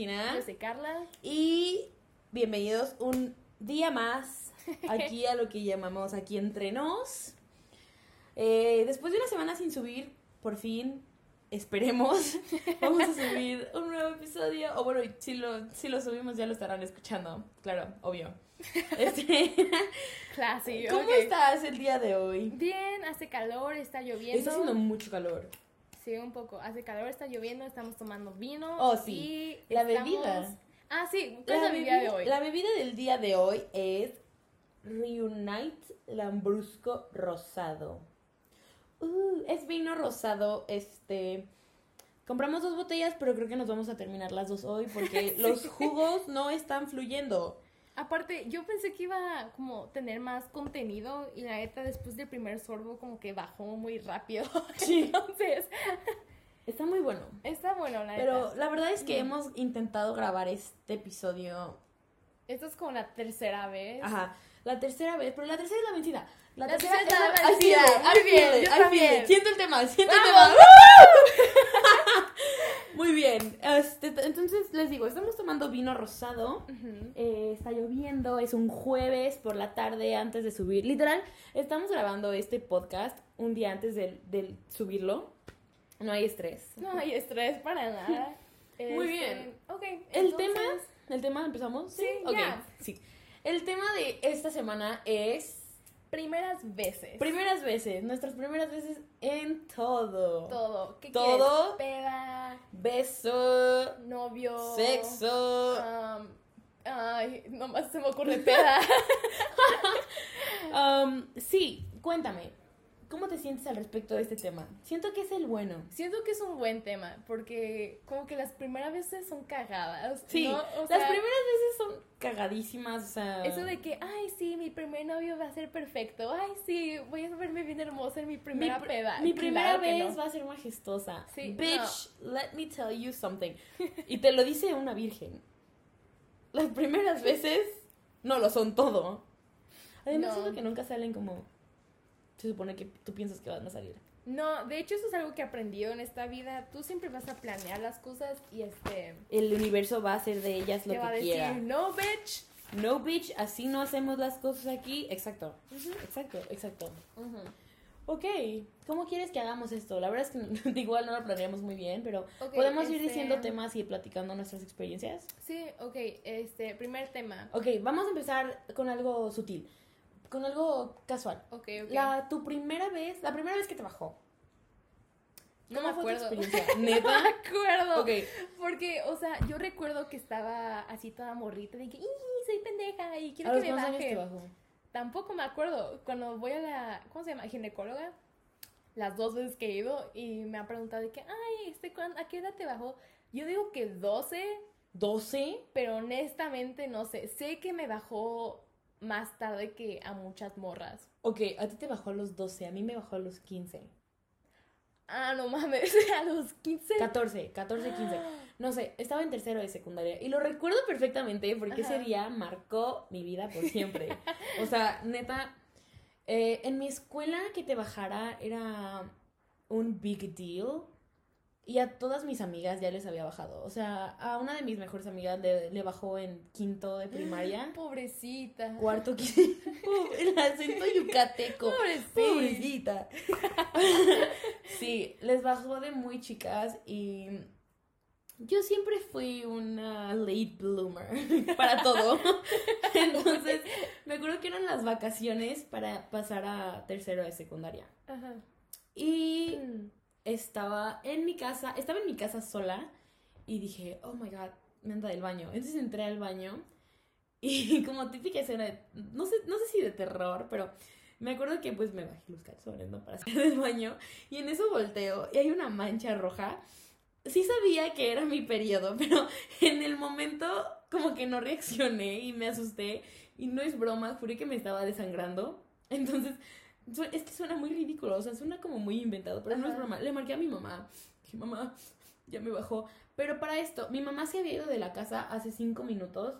Yo soy Regina. Yo soy Carla. Y bienvenidos un día más aquí a lo que llamamos aquí entre nos. Eh, después de una semana sin subir, por fin, esperemos, vamos a subir un nuevo episodio. O bueno, si lo, si lo subimos ya lo estarán escuchando. Claro, obvio. Este, Clásico. ¿Cómo estás el día de hoy? Bien, hace calor, está lloviendo. Está haciendo mucho calor. Un poco. Hace calor, está lloviendo, estamos tomando vino. Oh, sí. y La estamos- bebida. Ah, sí. ¿Cuál es la bebida de hoy? La bebida del día de hoy es Reunite Lambrusco Rosado. Uh, es vino rosado, este... Compramos dos botellas, pero creo que nos vamos a terminar las dos hoy porque los jugos no están fluyendo. Aparte, yo pensé que iba a como tener más contenido y la neta después del primer sorbo como que bajó muy rápido. Sí. Entonces, Está muy bueno. está bueno la Pero neta. la verdad es que hemos intentado grabar este episodio. Esto es como la tercera vez. Ajá. La tercera vez, pero la tercera es la vencida. La, La tercera tercera es la vencida. I feel también. it. Siento el tema, siento el tema. Muy bien. Este, entonces les digo, estamos tomando vino rosado. Eh, está lloviendo, es un jueves por la tarde antes de subir. Literal, estamos grabando este podcast un día antes del, del subirlo. No hay estrés. No hay estrés para nada. Muy Este, bien. Ok. El entonces- tema, el tema empezamos. Sí, Ok, ya. sí. El tema de esta semana es Primeras veces. primeras veces, nuestras primeras veces en todo. Todo. ¿Qué Todo. Peda, Beso, novio. sexo. um, ay, nomás se me ocurre peda. Um, sí, cuéntame, ¿cómo te sientes al respecto de este tema? Siento que es el bueno. Siento que es un buen tema porque como que las primeras veces son cagadas. Sí, ¿no? O las sea, primeras veces son cagadísimas, o sea... Eso de que, ay, sí, mi primer novio va a ser perfecto. Ay, sí, voy a verme bien hermosa en mi primera pr- peda. mi primera Claro vez no. va a ser majestuosa. Sí, Bitch, let me tell you something. Y te lo dice una virgen. Las primeras veces no lo son todo. Además, siento que nunca salen como se supone que tú piensas que van a salir. No, de hecho eso es algo que he aprendido en esta vida. Tú siempre vas a planear las cosas y este... El universo va a hacer de ellas lo te va a que decir, quiera. no, bitch. No, bitch, así no hacemos las cosas aquí. Exacto. Exacto, exacto. Ok, ¿cómo quieres que hagamos esto? La verdad es que igual no lo planeamos muy bien, pero podemos ir este- diciendo temas y platicando nuestras experiencias. Sí, ok, este, primer tema. Ok, vamos a empezar con algo sutil, con algo casual. Ok, ok. La, tu primera vez, la primera vez que te bajó. No ¿Cómo me fue tu acuerdo. experiencia? No ¿Neta? me acuerdo. Ok, Porque, o sea, yo recuerdo que estaba así toda morrita de que, ¡y soy pendeja! Y quiero ¿a que me cuántos años te bajen. bajó? Tampoco me acuerdo. Cuando voy a la, ¿cómo se llama? Ginecóloga. Las dos veces que he ido y me ha preguntado de que, ay, este, ¿cuán- ¿a qué edad te bajó? Yo digo que 12, ¿12? pero honestamente no sé. Sé que me bajó más tarde que a muchas morras. Ok, a ti te bajó a los 12, a mí me bajó a los 15. Ah, no mames, a los 15. 14, 14, 15. No sé, estaba en tercero de secundaria y lo recuerdo perfectamente porque ese día marcó mi vida por siempre. O sea, neta, eh, en mi escuela que te bajara era un big deal y a todas mis amigas ya les había bajado. O sea, a una de mis mejores amigas le, le bajó en quinto de primaria, Pobrecita. cuarto, quinto, el acento yucateco. Pobrecita. Pobrecita. sí, les bajó de muy chicas y yo siempre fui una late bloomer para todo. Entonces, me acuerdo que eran las vacaciones para pasar a tercero de secundaria. Ajá. Y Mm. Estaba en mi casa, estaba en mi casa sola y dije, oh my god, me anda del baño. Entonces entré al baño y como típica escena, no sé, no sé si de terror, pero me acuerdo que pues me bajé los calzones, ¿no? Para salir del baño y en eso volteo y hay una mancha roja. Sí sabía que era mi periodo, pero en el momento como que no reaccioné y me asusté y no es broma, juré que me estaba desangrando. Entonces, es que suena muy ridículo, o sea, suena como muy inventado, pero no es broma. Le marqué a mi mamá, dije, mamá, ya me bajó. Pero para esto, mi mamá se había ido de la casa hace cinco minutos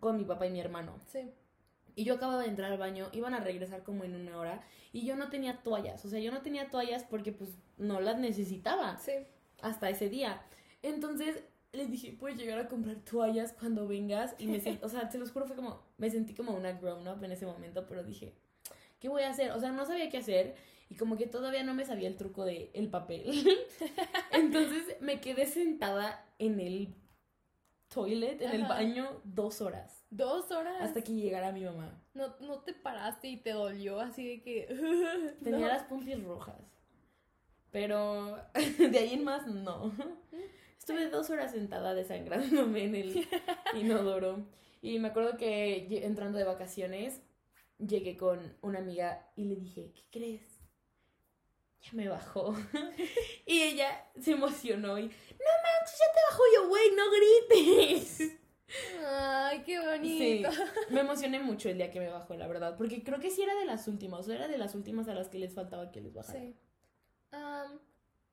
con mi papá y mi hermano. Sí. Y yo acababa de entrar al baño, iban a regresar como en una hora y yo no tenía toallas, o sea, yo no tenía toallas porque pues no las necesitaba Sí. hasta ese día. Entonces le dije, puedes llegar a comprar toallas cuando vengas. Y me sentí, o sea, se los juro, fue como, me sentí como una grown up en ese momento, pero dije, ¿qué voy a hacer? O sea, no sabía qué hacer y como que todavía no me sabía el truco de el papel. Entonces me quedé sentada en el toilet, en el baño, dos horas. Dos horas. Hasta que llegara mi mamá. No, no te paraste y te dolió así de que. Tenía No. las pumpis rojas. Pero de ahí en más, no. Estuve dos horas sentada desangrándome en el inodoro. Y me acuerdo que entrando de vacaciones, llegué con una amiga y le dije, ¿qué crees? Ya me bajó. y ella se emocionó y, no manches, ya te bajó yo, güey, no grites. Ay, qué Sí, bonito. me emocioné mucho el día que me bajó, la verdad, porque creo que sí era de las últimas, o sea, era de las últimas a las que les faltaba que les bajara. Sí.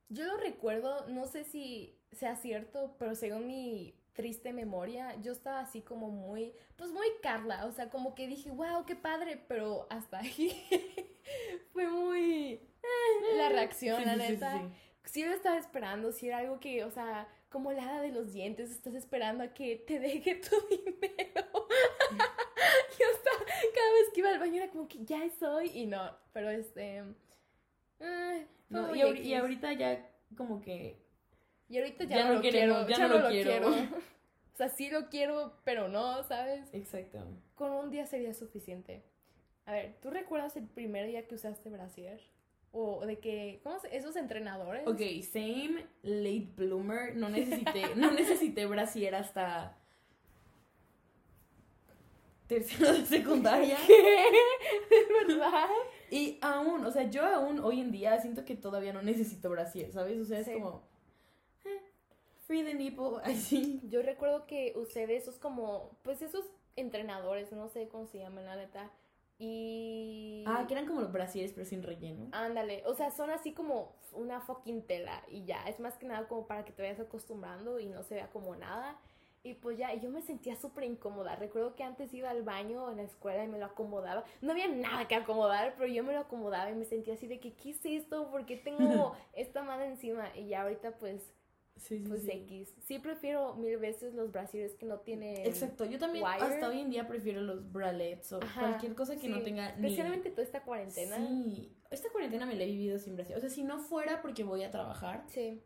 Yo lo recuerdo, no sé si sea cierto, pero según mi triste memoria, yo estaba así como muy, pues muy Carla, o sea, como que dije, wow, qué padre, pero hasta ahí fue muy eh, la reacción, Sí, la sí, sí, sí, neta. sí. Sí lo estaba esperando, si era algo que, o sea, como la hada de los dientes, estás esperando a que te deje tu dinero. Yo estaba, cada vez que iba al baño era como que ya soy y no, pero este... eh, No, y, ahorita ya como que... Y ahorita ya, ya no, lo queremos, quiero, ya ya no no lo quiero. quiero. O sea, sí lo quiero, pero no, ¿sabes? Exacto. Con un día sería suficiente. A ver, ¿tú recuerdas el primer día que usaste brasier? O de que, ¿cómo se, esos entrenadores? Ok, same late bloomer. No necesité, no necesité brasier hasta tercera de secundaria. ¿De verdad? Y aún, o sea, yo aún hoy en día siento que todavía no necesito brasier, ¿sabes? O sea, es Sí. como free the nipple, así. Yo recuerdo que usé de esos como, pues esos entrenadores, no sé cómo se llaman, la neta. Y... Ah, que eran como los brasieres pero sin relleno. Ándale, o sea, son así como una fucking tela y ya, es más que nada como para que te vayas acostumbrando y no se vea como nada. Y pues ya, yo me sentía súper incómoda. Recuerdo que antes iba al baño en la escuela y me lo acomodaba. No había nada que acomodar, pero yo me lo acomodaba y me sentía así de que, ¿qué es esto? ¿Por qué tengo esta mano encima? Y ya ahorita pues, Sí, sí, pues sí. X. Sí prefiero mil veces los brasieres que no tienen... Exacto, yo también wire. hasta hoy en día prefiero los bralets o Ajá, cualquier cosa que no tenga ni... Especialmente toda esta cuarentena. Sí, esta cuarentena me la he vivido sin brasier. O sea, si no fuera porque voy a trabajar,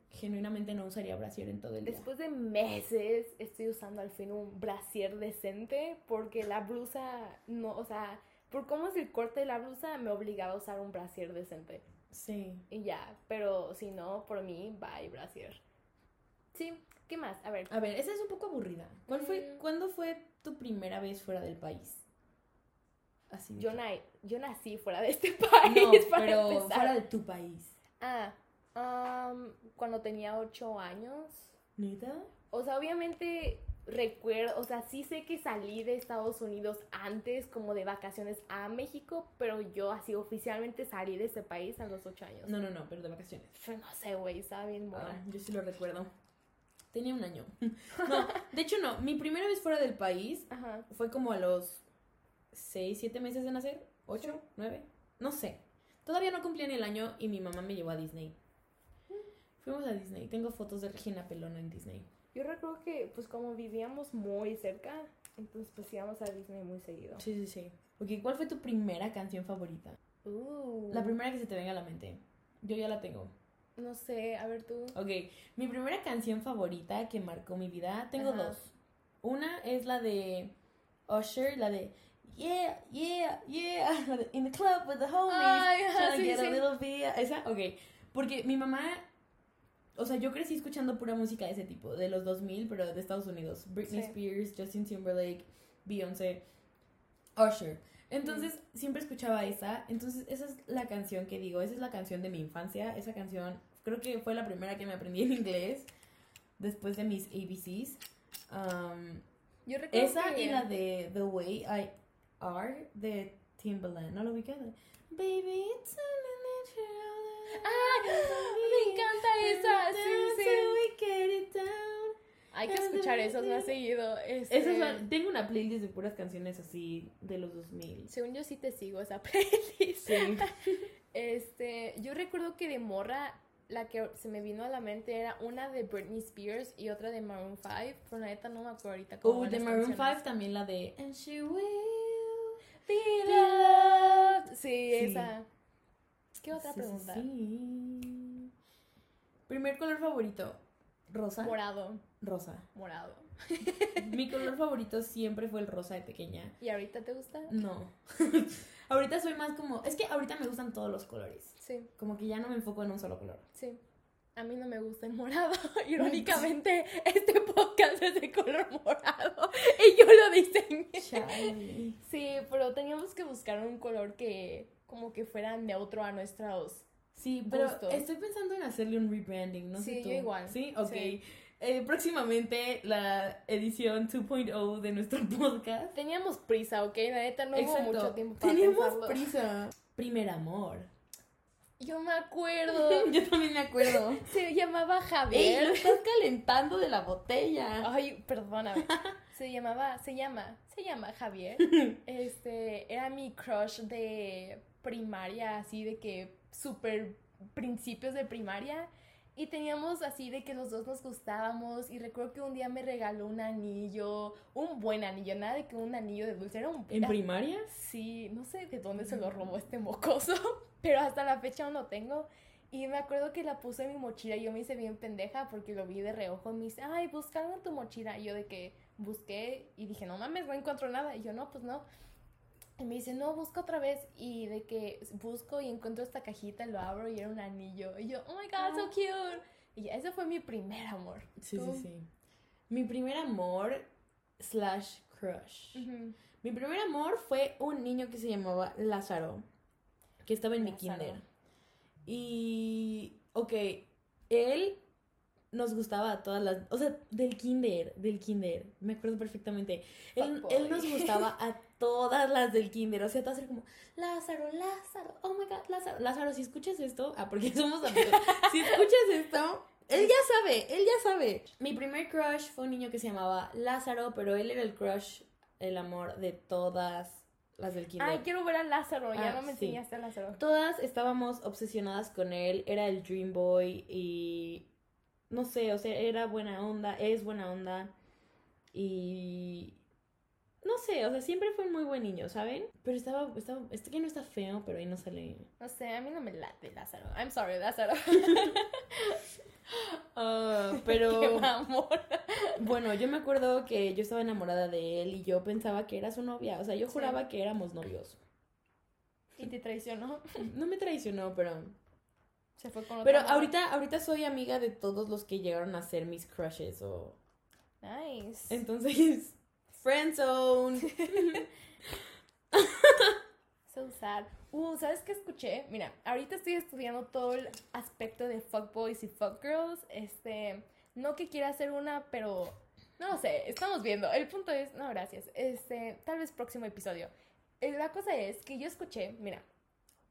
genuinamente no usaría brasier en todo el día. Después de meses estoy usando al fin un brasier decente porque la blusa no, o sea, por cómo es el corte de la blusa me obligaba a usar un brasier decente. Sí. Y ya, pero si no, por mí, bye brasier. Sí, ¿qué más? A ver. A ver, esa es un poco aburrida. ¿Cuál fue, Mm. ¿Cuándo fue tu primera vez fuera del país? Así. Yo, na- yo nací fuera de este país. No, pero empezar. fuera de tu país. Ah, am, cuando tenía ocho años. ¿Neta? O sea, obviamente recuerdo, o sea, sí sé que salí de Estados Unidos antes como de vacaciones a México, pero yo así oficialmente salí de ese país a los ocho años. No, no, no, pero de vacaciones. No sé, güey, estaba bien Ah, buena. yo sí lo recuerdo. Tenía un año. No, de hecho no. Mi primera vez fuera del país Ajá. fue como a los 6, 7 meses de nacer. ¿8? ¿9? No sé. Todavía no cumplía ni el año y mi mamá me llevó a Disney. Fuimos a Disney. Tengo fotos de Regina Pelona en Disney. Yo recuerdo que, pues como vivíamos muy cerca, entonces pues íbamos a Disney muy seguido. Sí, sí, sí. Ok, ¿cuál fue tu primera canción favorita? Uh, La primera que se te venga a la mente. Yo ya la tengo. No sé, a ver tú. Ok, mi primera canción favorita que marcó mi vida, tengo Ajá. dos. Una es la de Usher, la de Yeah, yeah, yeah, la de In the club with the homies, Ay, trying to sí, get a little bit. Esa, ok. Porque mi mamá, o sea, yo crecí escuchando pura música de ese tipo, de los 2000, pero de Estados Unidos. Britney Sí. Spears, Justin Timberlake, Beyoncé, Usher. Entonces, siempre escuchaba esa. Entonces, esa es la canción que digo. Esa es la canción de mi infancia. Esa canción, creo que fue la primera que me aprendí en inglés. Después de mis ABCs. Um, Yo recuerdo esa que... y la de The Way I Are de Timbaland. No lo ubicas. Baby, it's a ¡Ah! Me encanta esa, sí, sí. Hay que escuchar esas más seguido. Este, son- tengo una playlist de puras canciones así de los 2000. Según yo sí te sigo esa playlist. Sí. Este, yo recuerdo que de morra la que se me vino a la mente era una de Britney Spears y otra de Maroon 5, pero la neta no me acuerdo ahorita cómo Uh, de Maroon canciones. 5 también la de And she will Be loved. Sí, Sí. esa. ¿Qué otra sí, pregunta? sí. Primer color favorito. Rosa. Morado, Rosa. morado. Mi color favorito siempre fue el rosa de pequeña. ¿Y ahorita te gusta? No. ahorita soy más como. Es que ahorita me gustan todos los colores. Sí, Como que ya no me enfoco en un solo color. sí. A mí no me gusta el morado. Irónicamente, este podcast es de color morado y yo lo diseñé. Chale. Sí, pero teníamos que buscar un color que como que fuera neutro a nuestros. Sí, pero Gustos. estoy pensando en hacerle un rebranding, no sé Sí, tú. yo igual. Sí, ok. Sí. Eh, próximamente la edición 2.0 de nuestro podcast. Teníamos prisa, ¿ok? La neta no hubo mucho tiempo para Teníamos pensarlo. prisa. Primer amor. Yo me acuerdo. Yo también me acuerdo. Se llamaba ¡Ey, lo Javier. estás calentando de la botella! Ay, perdóname. Se llamaba, se llama, se llama Javier. Este, era mi crush de primaria, así de que súper principios de primaria. Y teníamos así de que los dos nos gustábamos. Y recuerdo que un día me regaló un anillo, un buen anillo, nada de que un anillo de dulce. Era un. ¿En primaria? Sí, no sé de dónde se lo robó este mocoso, pero hasta la fecha aún lo tengo. Y me acuerdo que la puse en mi mochila y yo me hice bien pendeja porque lo vi de reojo y me dice, ay, busca algo en tu mochila. Y yo de que busqué y dije, no mames, no encuentro nada. Y yo, no, pues no. Y me dice, no, busca otra vez. Y de que busco y encuentro esta cajita, lo abro y era un anillo. Y yo, oh my god, so cute. Y ese fue mi primer amor. Sí, ¿Tú? sí, sí. Mi primer amor slash crush. Mi primer amor fue un niño que se llamaba Lázaro, que estaba en mi kinder. Y, ok, él nos gustaba a todas las, o sea, del kinder, del kinder, me acuerdo perfectamente. Él, él nos gustaba a todas las del kinder, o sea, todas eran como, Lázaro, Lázaro, oh my god, Lázaro. Lázaro, si escuchas esto, ah, porque somos amigos, si escuchas esto, él ya sabe, él ya sabe. Mi primer crush fue un niño que se llamaba Lázaro, pero él era el crush, el amor de todas las del kinder. Ay, quiero ver a Lázaro, ya Ah, no me sí. enseñaste a Lázaro. Todas estábamos obsesionadas con él, era el Dream Boy y no sé, o sea, era buena onda, es buena onda y no sé, o sea, siempre fue un muy buen niño, ¿saben? Pero estaba, estaba, este que no está feo, pero ahí no sale. No sé, a mí no me late Lázaro. I'm sorry, Lázaro. Qué pero amor. bueno, yo me acuerdo que yo estaba enamorada de él y yo pensaba que era su novia, o sea, yo Sí. juraba que éramos novios. Y te traicionó. No me traicionó, pero Se fue con pero ahorita ahorita soy amiga de todos los que llegaron a ser mis crushes o Nice. Entonces, friendzone. So sad. Uh, ¿sabes qué escuché? Mira, ahorita estoy estudiando todo el aspecto de fuckboys y fuckgirls. Este, no que quiera hacer una, pero no lo sé, estamos viendo. El punto es, no, gracias. Este, tal vez próximo episodio. Eh, La cosa es que yo escuché, mira,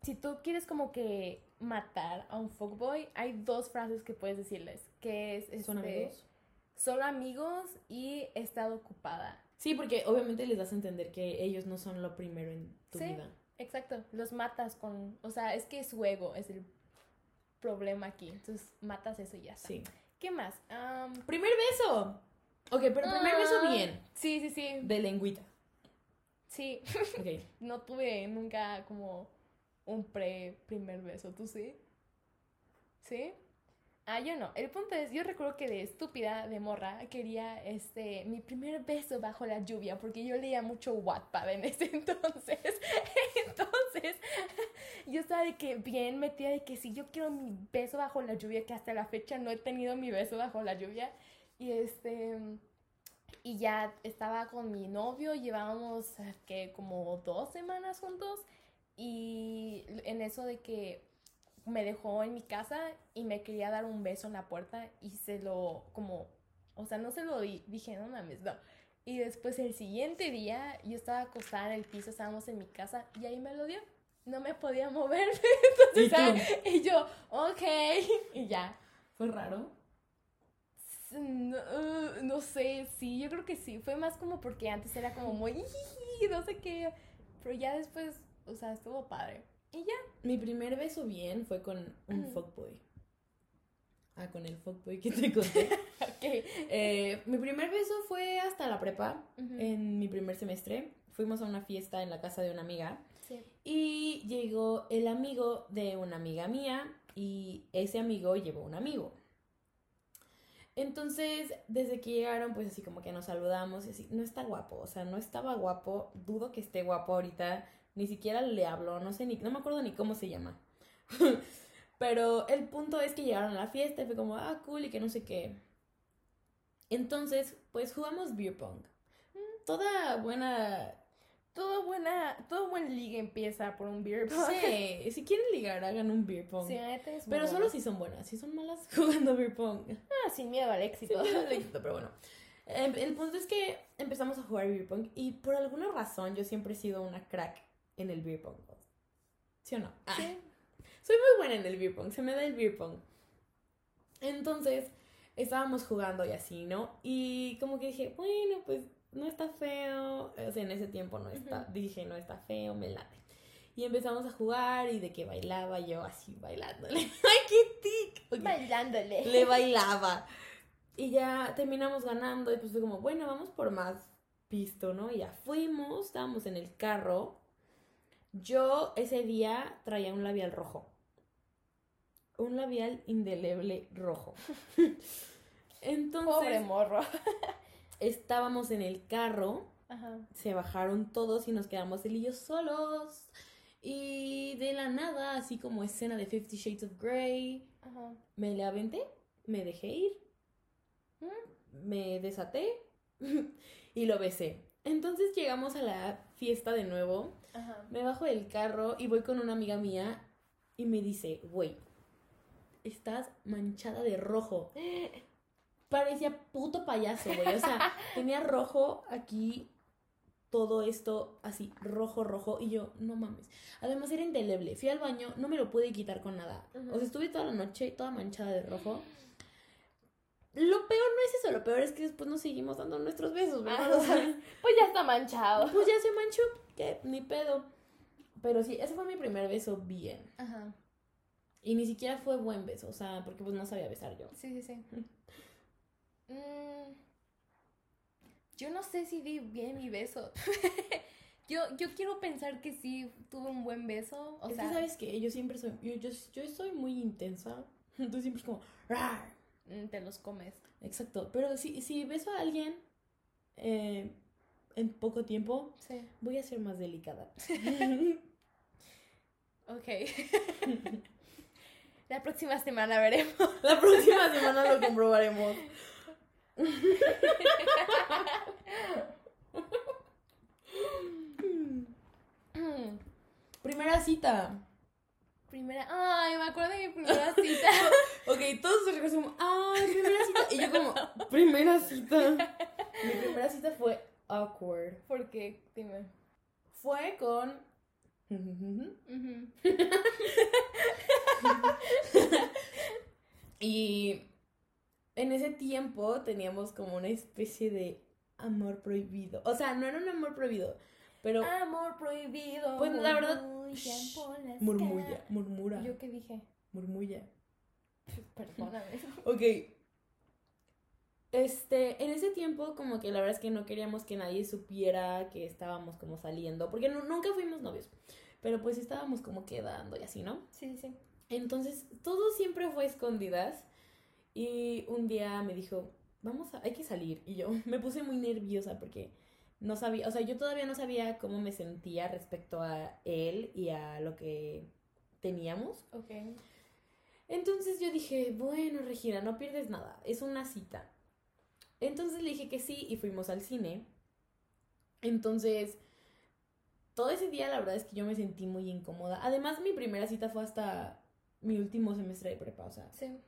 si tú quieres como que matar a un fuckboy, hay dos frases que puedes decirles, que es ¿Son este, amigos? Solo amigos y he estado ocupada. Sí, porque obviamente les das a entender que ellos no son lo primero en tu Sí. vida. Exacto, los matas con, o sea, es que su ego es el problema aquí, entonces matas eso y ya está. Sí. ¿Qué más? Am, Primer beso. Ok, pero primer beso ah, bien. Sí, sí, sí, De lengüita. sí. Ok. No tuve nunca como un pre primer beso, ¿tú sí? ¿Sí? Ah, yo no. El punto es, yo recuerdo que de estúpida, de morra, quería este mi primer beso bajo la lluvia, porque yo leía mucho Wattpad en ese entonces. entonces, yo estaba de que bien metida de que si yo quiero mi beso bajo la lluvia, que hasta la fecha no he tenido mi beso bajo la lluvia. Y este y ya estaba con mi novio, llevábamos eh, que como dos semanas juntos y en eso de que me dejó en mi casa y me quería dar un beso en la puerta y se lo como, o sea, no se lo di, dije, no mames, no. Y después el siguiente día yo estaba acostada en el piso, estábamos en mi casa y ahí me lo dio. No me podía mover. ¿Y Entonces? ¿sabes? y yo, ok, y ya. ¿Fue raro? No, no sé, sí, yo creo que sí. Fue más como porque antes era como muy no sé qué. Pero ya después, o sea, estuvo padre. Y ya. Mi primer beso bien fue con un fuckboy. Ah, con el fuckboy que te conté. Ok. Eh, mi primer beso fue hasta la prepa, en mi primer semestre. Fuimos a una fiesta en la casa de una amiga Sí. y llegó el amigo de una amiga mía y ese amigo llevó un amigo. Entonces, desde que llegaron, pues así como que nos saludamos y así, no está guapo, o sea, no estaba guapo, dudo que esté guapo ahorita, ni siquiera le habló, no sé ni, no me acuerdo ni cómo se llama. Pero el punto es que llegaron a la fiesta y fue como, ah, cool y que no sé qué. Entonces, pues jugamos beer pong. Toda buena Todo buena, todo buen liga empieza por un beer pong. Sí, si quieren ligar, hagan un beer pong. Sí, es pero solo si son buenas, si son malas jugando beer pong. Ah, sin miedo al éxito. pero bueno. Em, El punto es que empezamos a jugar beer pong y por alguna razón yo siempre he sido una crack en el beer pong. ¿Sí o no? Ah, Sí. Soy muy buena en el beer pong, se me da el beer pong. Entonces, estábamos jugando y así, ¿no? Y como que dije, bueno, pues no está feo. O sea, en ese tiempo no está, dije, no está feo, me late. Y empezamos a jugar y de que bailaba yo así bailándole. ¡Ay, qué tic! Bailándole. Le bailaba. Y ya terminamos ganando y pues fue como, bueno, vamos por más pisto, ¿no? Y ya fuimos, estábamos en el carro. Yo ese día traía un labial rojo. Un labial indeleble rojo. Entonces, Pobre morro. estábamos en el carro, Ajá. se bajaron todos y nos quedamos él y yo solos. Y de la nada, así como escena de Fifty Shades of Grey, Ajá. me le aventé, me dejé ir, me desaté y lo besé. Entonces llegamos a la fiesta de nuevo, Ajá. me bajo del carro y voy con una amiga mía y me dice, güey, estás manchada de rojo. Parecía puto payaso, güey. O sea, tenía rojo aquí, todo esto así, rojo, rojo. Y yo, no mames. Además era indeleble. Fui al baño, no me lo pude quitar con nada. O sea, estuve toda la noche toda manchada de rojo. Lo peor no es eso, lo peor es que después nos seguimos dando nuestros besos, ¿verdad? Ah, O sea, Pues ya está manchado. pues ya se manchó, que ni pedo. Pero sí, ese fue mi primer beso bien. Ajá. Y ni siquiera fue buen beso, o sea, porque pues no sabía besar yo. Sí, sí, sí. Mm, yo no sé si di bien mi beso. yo, yo quiero pensar que sí tuve un buen beso. O es sea, que sabes que yo siempre soy, yo, yo, yo soy muy intensa. Entonces siempre es como, "Rar". mm, te los comes. Exacto. Pero si, si beso a alguien eh, en poco tiempo, Sí. voy a ser más delicada. Ok. La próxima semana veremos. La próxima semana lo comprobaremos. Primera cita. Primera. Ay, me acuerdo de mi primera cita. Ok, todos se resumen. ¡Ay, primera cita! Y yo como, primera cita. Mi primera cita fue awkward. ¿Por qué? Dime. Fue con... Y en ese tiempo teníamos como una especie de amor prohibido. O sea, no era un amor prohibido, pero Amor prohibido. Pues, la verdad, shh, murmulla, murmura, ¿Yo qué dije? murmulla. Perdóname. Ok. Este, en ese tiempo como que la verdad es que no queríamos que nadie supiera que estábamos como saliendo, porque nu- nunca fuimos novios, pero pues estábamos como quedando y así, ¿no? Sí, sí. Entonces, todo siempre fue escondidas. Y un día me dijo, vamos a, hay que salir. Y yo me puse muy nerviosa porque no sabía, o sea, yo todavía no sabía cómo me sentía respecto a él y a lo que teníamos. Ok. Entonces yo dije, bueno, Regina, no pierdes nada, es una cita. Entonces le dije que sí y fuimos al cine. Entonces, todo ese día la verdad es que yo me sentí muy incómoda. Además, mi primera cita fue hasta mi último semestre de prepa, o sea, Sí.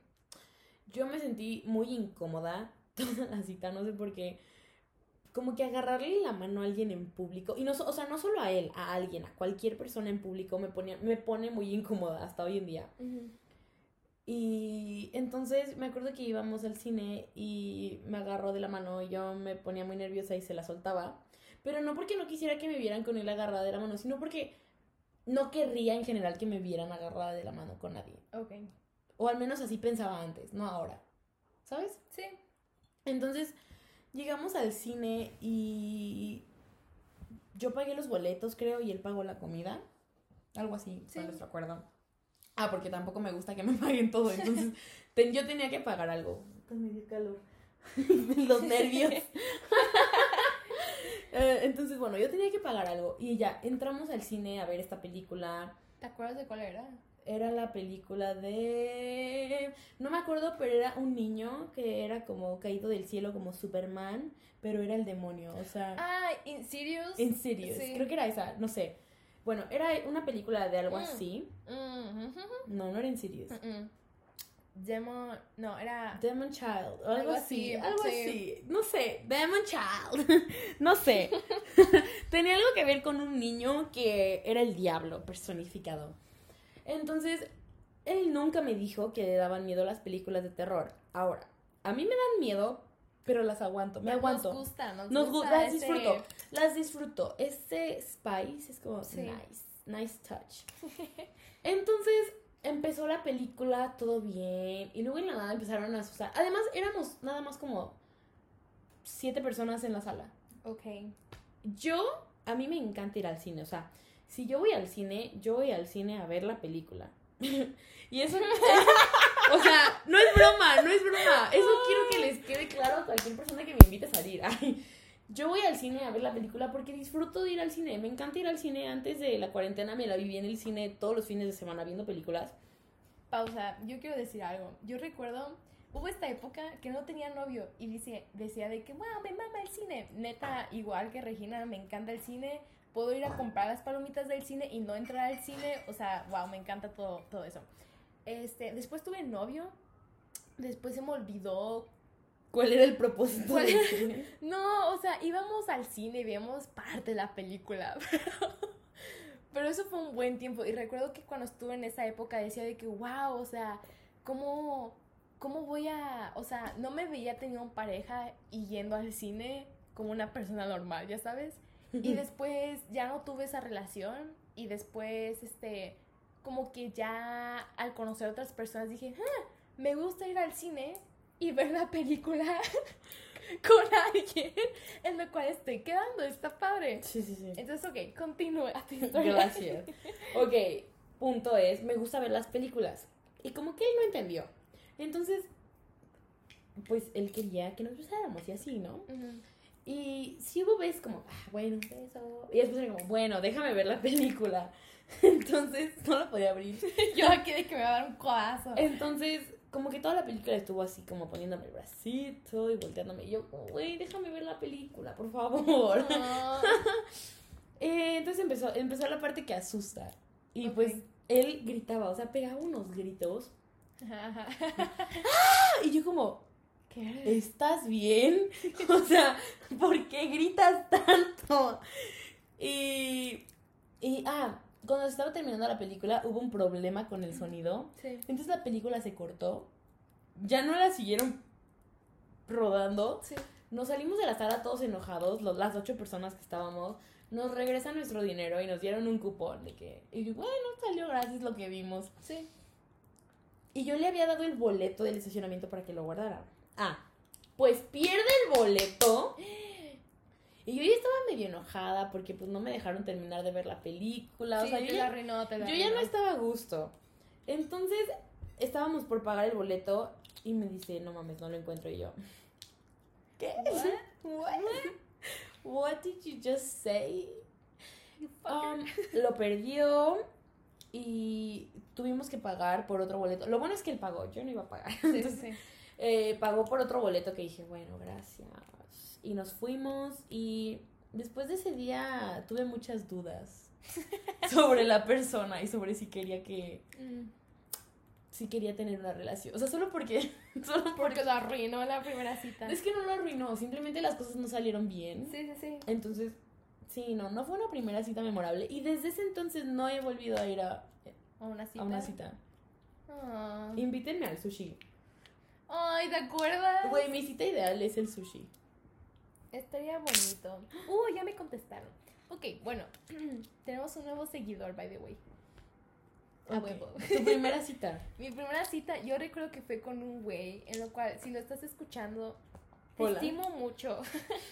yo me sentí muy incómoda toda la cita, no sé por qué. Como que agarrarle la mano a alguien en público, y no, o sea, no solo a él, a alguien, a cualquier persona en público me, ponía, me pone muy incómoda hasta hoy en día. Y entonces me acuerdo que íbamos al cine y me agarró de la mano y yo me ponía muy nerviosa y se la soltaba. Pero no porque no quisiera que me vieran con él agarrada de la mano, sino porque no querría en general que me vieran agarrada de la mano con nadie. Ok. O al menos así pensaba antes, no ahora. ¿Sabes? Sí. Entonces, llegamos al cine y yo pagué los boletos, creo, y él pagó la comida. Algo así, Sí. fue nuestro acuerdo. Ah, porque tampoco me gusta que me paguen todo, entonces ten- yo tenía que pagar algo. Me dio calor. los nervios. Eh, entonces, bueno, yo tenía que pagar algo. Y ya, entramos al cine a ver esta película. ¿Te acuerdas de cuál era? Era la película de... No me acuerdo, pero era un niño que era como caído del cielo como Superman, pero era el demonio, o sea... Ah, Insidious. Insidious, sí. creo que era esa, no sé. Bueno, era una película de algo Mm. así. Mm, No, no era Insidious. ujú. Mm-mm. Demon. No, era. Demon Child, o algo, así, así, algo sí. así. No sé, Demon Child. no sé. Tenía algo que ver con un niño que era el diablo personificado. Entonces, él nunca me dijo que le daban miedo las películas de terror. Ahora, a mí me dan miedo, pero las aguanto, me aguanto. Nos gusta, nos, Nos gu- gusta. las ese- disfruto. Las disfruto. Ese spice es como Sí. nice, nice touch. Entonces empezó la película, todo bien. Y luego en la nada empezaron a asustar. Además, éramos nada más como siete personas en la sala. Ok. Yo, a mí me encanta ir al cine. O sea, si yo voy al cine, yo voy al cine a ver la película. y eso, o sea, no es broma, no es broma. Eso quiero que les quede claro a cualquier persona que me invite a salir. Ay, yo voy al cine a ver la película porque disfruto de ir al cine. Me encanta ir al cine. Antes de la cuarentena me la viví en el cine todos los fines de semana viendo películas. Pausa. Yo quiero decir algo. Yo recuerdo. Hubo esta época que no tenía novio y dice, decía de que, wow, me mama el cine. Neta, igual que Regina, me encanta el cine. Puedo ir a comprar las palomitas del cine y no entrar al cine. O sea, wow, me encanta todo, todo eso. Este, después tuve novio. Después se me olvidó ¿Cuál era el propósito ¿Cuál- del cine? No, o sea, íbamos al cine y veíamos parte de la película. Pero, pero eso fue un buen tiempo. Y recuerdo que cuando estuve en esa época decía de que, wow, o sea, ¿cómo, cómo voy a...? O sea, no me veía teniendo pareja y yendo al cine como una persona normal, ¿ya sabes? Y después ya no tuve esa relación. Y después, este, como que ya al conocer a otras personas dije, "Ah, me gusta ir al cine y ver la película con alguien en lo cual estoy quedando. Está padre. Sí, sí, sí. Entonces, ok, continúa tu historia. Gracias. Ok, punto es, me gusta ver las películas. Y como que él no entendió. Entonces, pues él quería que nos besáramos y así, ¿no? Ujú. Y si hubo veces como, ah, bueno, un beso. Y después era como, bueno, déjame ver la película. Entonces, no la podía abrir. Yo aquí de que me va a dar un codazo. Entonces, como que toda la película estuvo así, como poniéndome el bracito y volteándome. Y yo, güey, déjame ver la película, por favor. No. Eh, entonces empezó, empezó la parte que asusta. Y pues él gritaba, o sea, pegaba unos gritos. Y yo como, ¿Qué? ¿estás bien? O sea, ¿por qué gritas tanto? Y, y, ah, cuando estaba terminando la película hubo un problema con el sonido. Sí. Entonces la película se cortó. Ya no la siguieron rodando. Sí. Nos salimos de la sala todos enojados, los- las ocho personas que estábamos. Nos regresan nuestro dinero y nos dieron un cupón de que, y bueno, salió gracias lo que vimos. Sí. Y yo le había dado el boleto del estacionamiento para que lo guardara. Ah, pues pierde el boleto. Y yo ya estaba medio enojada porque pues no me dejaron terminar de ver la película. o Sí, sea, yo te ya, la arruinó, te la yo ya no estaba a gusto. Entonces, estábamos por pagar el boleto y me dice, no mames, no lo encuentro. Y yo, ¿qué? What? What did you just say? You. Um, lo perdió y tuvimos que pagar por otro boleto. Lo bueno es que él pagó, yo no iba a pagar. Sí, Entonces, sí. eh, pagó por otro boleto que dije, bueno, gracias. Y nos fuimos y después de ese día tuve muchas dudas sobre la persona y sobre si quería que, Mm. si quería tener una relación. O sea, solo porque, solo porque... Porque lo arruinó la primera cita. Es que no lo arruinó, simplemente las cosas no salieron bien. Sí, sí, sí. Entonces, sí, no, no fue una primera cita memorable. Y desde ese entonces no he volvido a ir a, A una cita. a una cita. Ah. Invítenme al sushi. Ay, ¿te acuerdas? Güey, mi cita ideal es el sushi. Estaría bonito. Uh, ya me contestaron. Ok, bueno. tenemos un nuevo seguidor, by the way. A huevo. Tu primera cita. Mi primera cita, yo recuerdo que fue con un güey, en lo cual, si lo estás escuchando, te estimo mucho.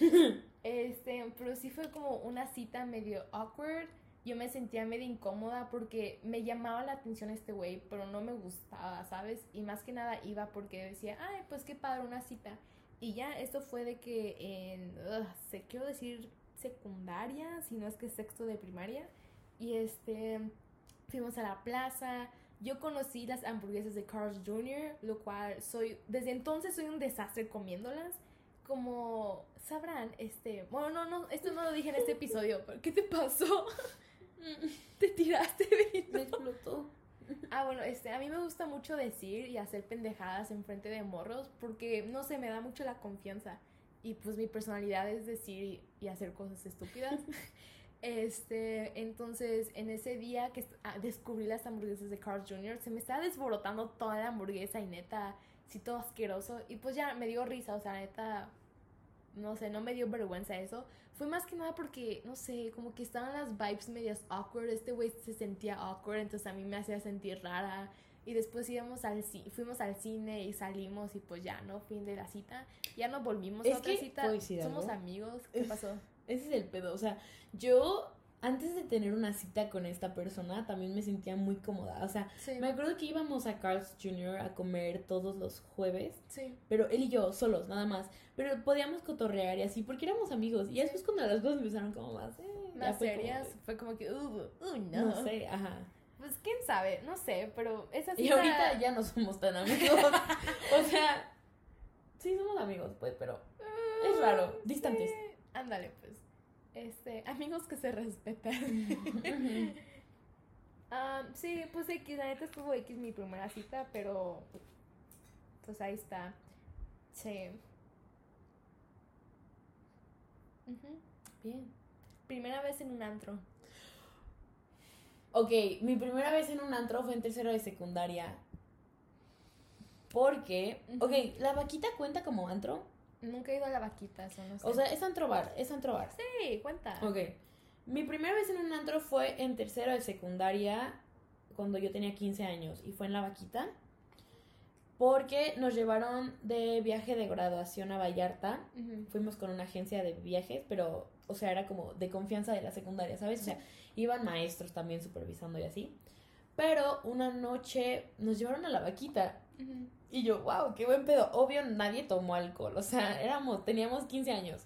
este, pero sí fue como una cita medio awkward. Yo me sentía medio incómoda porque me llamaba la atención este güey, pero no me gustaba, ¿sabes? Y más que nada iba porque decía, ay, pues qué padre, una cita. Y ya, esto fue de que en, ugh, se, quiero decir secundaria, si no es que sexto de primaria. Y este, fuimos a la plaza. Yo conocí las hamburguesas de Carl's Jr., lo cual soy, desde entonces soy un desastre comiéndolas. Como sabrán, este, bueno, no, no, esto no lo dije en este episodio, pero ¿qué te pasó? ¿Te tiraste vino? Me explotó. Ah, bueno, este, a mí me gusta mucho decir y hacer pendejadas en frente de morros porque, no sé, me da mucho la confianza. Y pues mi personalidad es decir y, y hacer cosas estúpidas. Este, entonces, en ese día que ah, descubrí las hamburguesas de Carl's Jr., se me estaba desborotando toda la hamburguesa y neta, sí, todo asqueroso. Y pues ya me dio risa, o sea, neta, no sé, no me dio vergüenza eso. Fue más que nada porque, no sé, como que estaban las vibes medias awkward. Este güey se sentía awkward, entonces a mí me hacía sentir rara. Y después íbamos al fuimos al cine y salimos y pues ya, ¿no? Fin de la cita. Ya no volvimos Es a otra que, cita. ¿puedo decir Somos amigos. ¿Qué pasó? Ese es el pedo. O sea, yo antes de tener una cita con esta persona también me sentía muy cómoda. O sea, Sí. me acuerdo que íbamos a Carl's Jr. a comer todos los jueves. Sí. Pero él y yo, solos, nada más. Pero podíamos cotorrear y así, porque éramos amigos. Y después cuando las cosas empezaron como más... eh, Más fue como serias. de- Fue como que, uh, uh, no. no. sé, ajá. Pues quién sabe, no sé, pero esa Y cita... ahorita ya no somos tan amigos. o sea, sí somos amigos, pues, pero es raro, distantes. Sí, Ándale, pues. Este, amigos que se respetan. Ah, sí, pues X, la neta estuvo X mi primera cita, pero pues ahí está. Sí. Ujú. Bien. Primera vez en un antro. Ok, mi primera vez en un antro fue en tercero de secundaria. Porque, ok, ¿la vaquita cuenta como antro? Nunca he ido a la vaquita, eso no sé. O sea, es antro bar, es antro bar. sí, cuenta. Ok. Mi primera vez en un antro fue en tercero de secundaria, cuando yo tenía 15 años, y fue en La Vaquita. Porque nos llevaron de viaje de graduación a Vallarta. Fuimos con una agencia de viajes, pero, o sea, era como de confianza de la secundaria, ¿sabes? O sea, iban maestros también supervisando y así. Pero una noche nos llevaron a La Vaquita. Y yo, wow, qué buen pedo. Obvio, nadie tomó alcohol. O sea, éramos, teníamos 15 años.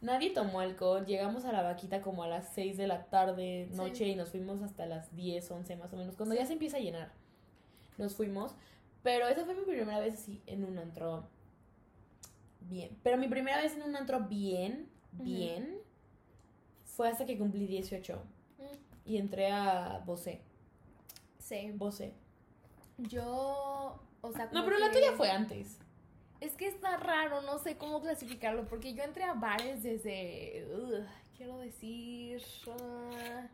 Nadie tomó alcohol. Llegamos a la vaquita como a las 6 de la tarde, Sí. noche, y nos fuimos hasta las 10, 11 más o menos. Cuando Sí. ya se empieza a llenar. Nos fuimos. Pero esa fue mi primera vez así en un antro. Bien. Pero mi primera vez en un antro bien, bien, fue hasta que cumplí 18. Mm, Y entré a Bosé. Sí. Bosé. Yo, o sea, No, pero la tuya fue antes. Es que está raro, no sé cómo clasificarlo, porque yo entré a bares desde, quiero decir, ah,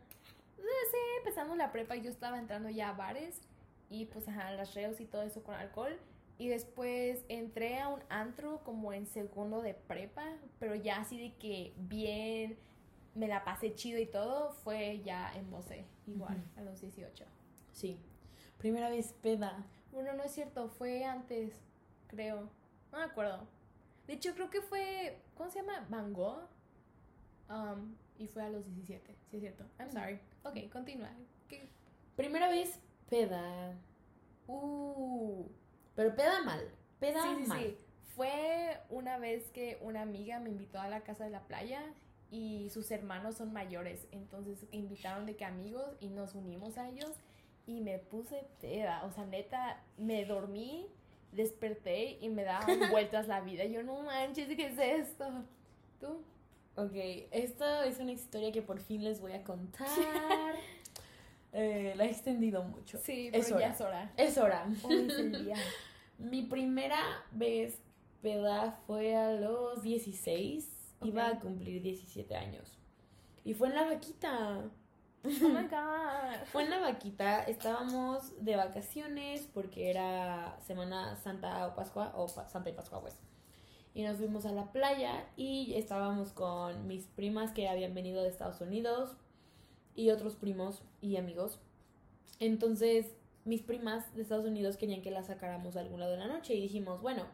no sé, empezando la prepa yo estaba entrando ya a bares y pues ajá, las reos y todo eso con alcohol. Y después entré a un antro como en segundo de prepa, pero ya así de que bien, me la pasé chido y todo, fue ya en Bosé, igual, a los 18. Sí. Primera vez peda. Bueno, no es cierto, fue antes, creo. No me acuerdo. De hecho, creo que fue. ¿Cómo se llama? Van Gogh. Um, y fue a los 17, sí es cierto. I'm sorry. Ok, continúa. ¿Qué? Primera vez peda. Uh. Pero peda mal. Peda Sí, sí, mal. sí. Fue una vez que una amiga me invitó a la casa de la playa y sus hermanos son mayores. Entonces invitaron de que amigos y nos unimos a ellos y me puse peda. O sea, neta, me dormí, desperté y me daban vueltas la vida. Yo no manches, ¿qué es esto? ¿Tú? Ok, esto es una historia que por fin les voy a contar. Eh, la he extendido mucho. Sí, Es pero ya es hora. Es hora. Hoy es el día. Mi primera vez peda fue a los 16. Iba Ok. a cumplir 17 años. Y fue en la vaquita. Oh my god. Fue en la vaquita, estábamos de vacaciones porque era Semana Santa o Pascua, o Santa y Pascua, pues. Y nos fuimos a la playa y estábamos con mis primas que habían venido de Estados Unidos y otros primos y amigos. Entonces, mis primas de Estados Unidos querían que la sacáramos a algún lado de la noche y dijimos, bueno,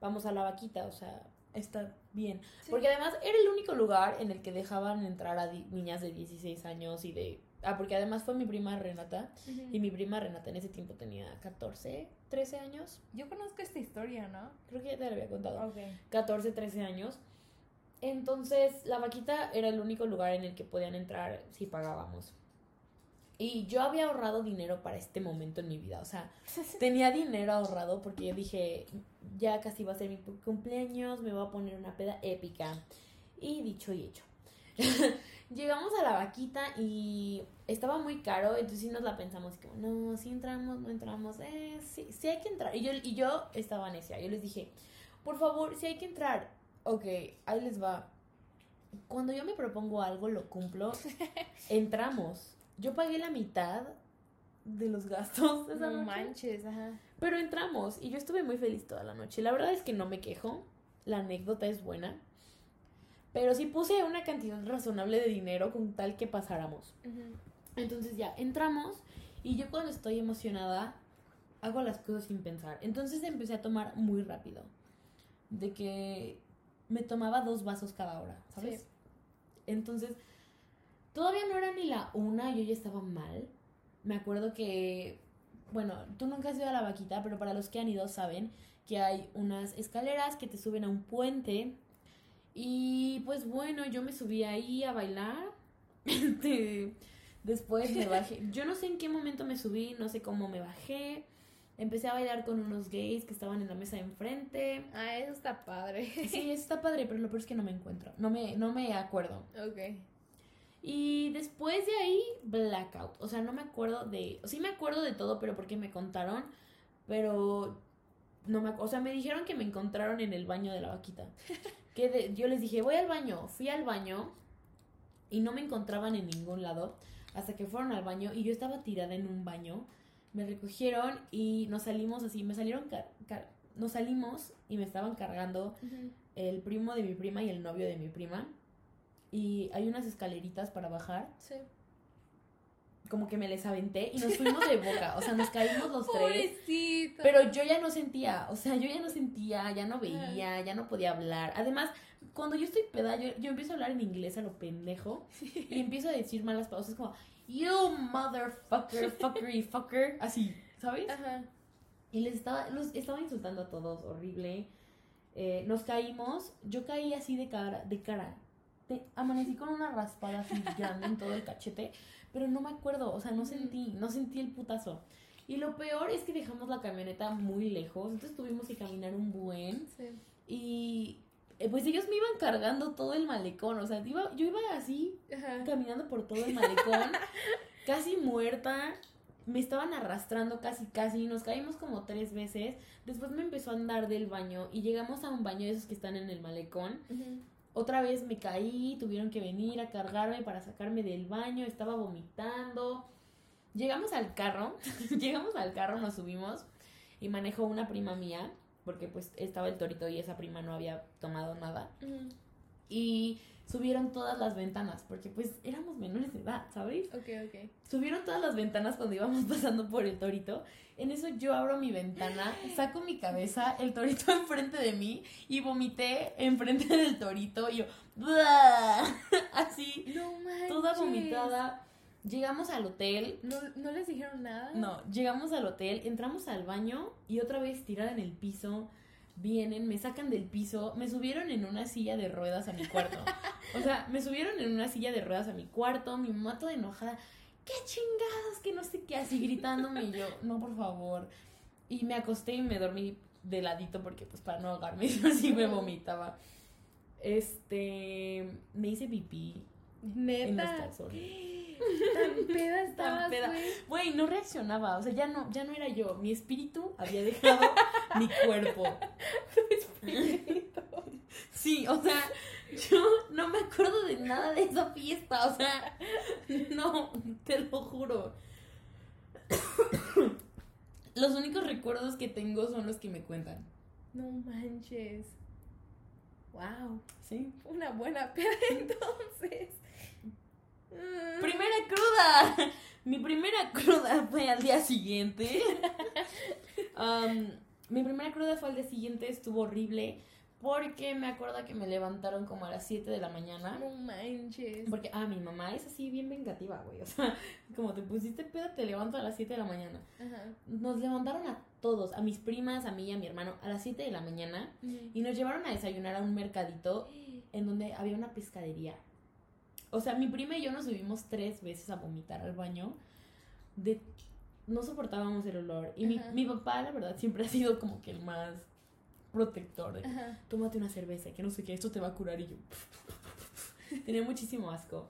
vamos a la vaquita, o sea, está bien. Sí. Porque además era el único lugar en el que dejaban entrar a niñas de 16 años y de... Ah, porque además fue mi prima Renata y mi prima Renata en ese tiempo tenía 14, 13 años. Yo conozco esta historia, ¿no? Creo que ya te lo había contado. Ok. 14, 13 años. Entonces, la vaquita era el único lugar en el que podían entrar si pagábamos. Y yo había ahorrado dinero para este momento en mi vida. O sea, tenía dinero ahorrado porque yo dije, ya casi va a ser mi cumpleaños, me voy a poner una peda épica. Y dicho y hecho. Llegamos a la vaquita y estaba muy caro, entonces sí nos la pensamos como, no, si entramos, no entramos, eh, sí, sí hay que entrar. Y yo, y yo estaba necia, yo les dije, por favor, si hay que entrar, ok, ahí les va. Cuando yo me propongo algo, lo cumplo, entramos. Yo pagué la mitad de los gastos de esa No noche. manches, ajá. Pero entramos y yo estuve muy feliz toda la noche. La verdad es que no me quejo. La anécdota es buena. Pero sí puse una cantidad razonable de dinero con tal que pasáramos. Entonces ya entramos y yo cuando estoy emocionada hago las cosas sin pensar. Entonces empecé a tomar muy rápido. De que me tomaba dos vasos cada hora, ¿sabes? Sí. Entonces, todavía no era ni la una, yo ya estaba mal. Me acuerdo que, bueno, tú nunca has ido a la vaquita, pero para los que han ido saben que hay unas escaleras que te suben a un puente. Y pues bueno, yo me subí ahí a bailar. Este, después me bajé. Yo no sé en qué momento me subí, no sé cómo me bajé. Empecé a bailar con unos gays que estaban en la mesa de enfrente. Ah, eso está padre. Sí, está padre, pero lo peor es que no me encuentro. No me, no me acuerdo. ok. Y después de ahí, blackout. O sea, no me acuerdo de. Sí me acuerdo de todo, pero porque me contaron. Pero. No me O sea, me dijeron que me encontraron en el baño de la vaquita. Que de- yo les dije, voy al baño. Fui al baño. Y no me encontraban en ningún lado. Hasta que fueron al baño. Y yo estaba tirada en un baño. Me recogieron y nos salimos así. Me salieron. car- car- nos salimos y me estaban cargando el primo de mi prima y el novio de mi prima. Y hay unas escaleritas para bajar. Sí. Como que me les aventé y nos fuimos de boca. O sea, nos caímos los tres. Pero yo ya no sentía, o sea, yo ya no sentía, ya no veía, ya no podía hablar. Además, cuando yo estoy peda, yo, yo empiezo a hablar en inglés a lo pendejo y empiezo a decir malas palabras como, you motherfucker, fuckery, fucker, así, ¿sabes? Ajá. Y les estaba, los estaba insultando a todos, horrible. Eh, nos caímos, yo caí así de cara, de cara. Te- amanecí con una raspada así grande en todo el cachete, pero no me acuerdo, o sea, no sentí, no sentí el putazo. Y lo peor es que dejamos la camioneta muy lejos, entonces tuvimos que caminar un buen. Sí. Y eh, pues ellos me iban cargando todo el malecón, o sea, iba, yo iba así Ajá. caminando por todo el malecón, casi muerta. Me estaban arrastrando casi, casi. Nos caímos como tres veces. Después me empezó a andar del baño y llegamos a un baño de esos que están en el malecón. Otra vez me caí, tuvieron que venir a cargarme para sacarme del baño. Estaba vomitando. Llegamos al carro, llegamos al carro, nos subimos y manejó una prima mía, porque pues estaba el torito y esa prima no había tomado nada. Y subieron todas las ventanas, porque pues éramos menores de edad, ¿sabes? Ok, ok. Subieron todas las ventanas cuando íbamos pasando por el torito. En eso yo abro mi ventana, saco mi cabeza, el torito enfrente de mí y vomité enfrente del torito y yo, ¡buah! así, No toda vomitada. Llegamos al hotel. ¿No, ¿No les dijeron nada? No, llegamos al hotel, entramos al baño y otra vez tirada en el piso. Vienen, me sacan del piso, me subieron en una silla de ruedas a mi cuarto. O sea, me subieron en una silla de ruedas a mi cuarto, mi mamá toda enojada. ¡Qué chingados! Que no sé qué, así gritándome. Y yo, no, por favor. Y me acosté y me dormí de ladito porque, pues, para no ahogarme, así me vomitaba. Este. Me hice pipí en los Neta. Tan peda estabas, peda. güey. Güey, no reaccionaba, o sea, ya no, ya no era yo. Mi espíritu había dejado mi cuerpo. Sí, o sea, yo no me acuerdo de nada de esa fiesta, o sea, no, te lo juro. Los únicos recuerdos que tengo son los que me cuentan. No manches. Wow. ¿Sí? Una buena peda entonces. Primera cruda. Mi primera cruda fue al día siguiente. Um, mi primera cruda fue al día siguiente, estuvo horrible. Porque me acuerdo que me levantaron como a las 7 de la mañana. No manches. Porque, ah, mi mamá es así bien vengativa, güey. O sea, como te pusiste pedo, te levanto a las 7 de la mañana. Ajá. Nos levantaron a todos, a mis primas, a mí y a mi hermano, a las 7 de la mañana. Y nos llevaron a desayunar a un mercadito en donde había una pescadería. O sea, mi prima y yo nos subimos tres veces a vomitar al baño. De... No soportábamos el olor. Y mi, mi papá, la verdad, siempre ha sido como que el más protector. De, Ajá. Tómate una cerveza, que no sé qué, esto te va a curar. Y yo... Tenía muchísimo asco.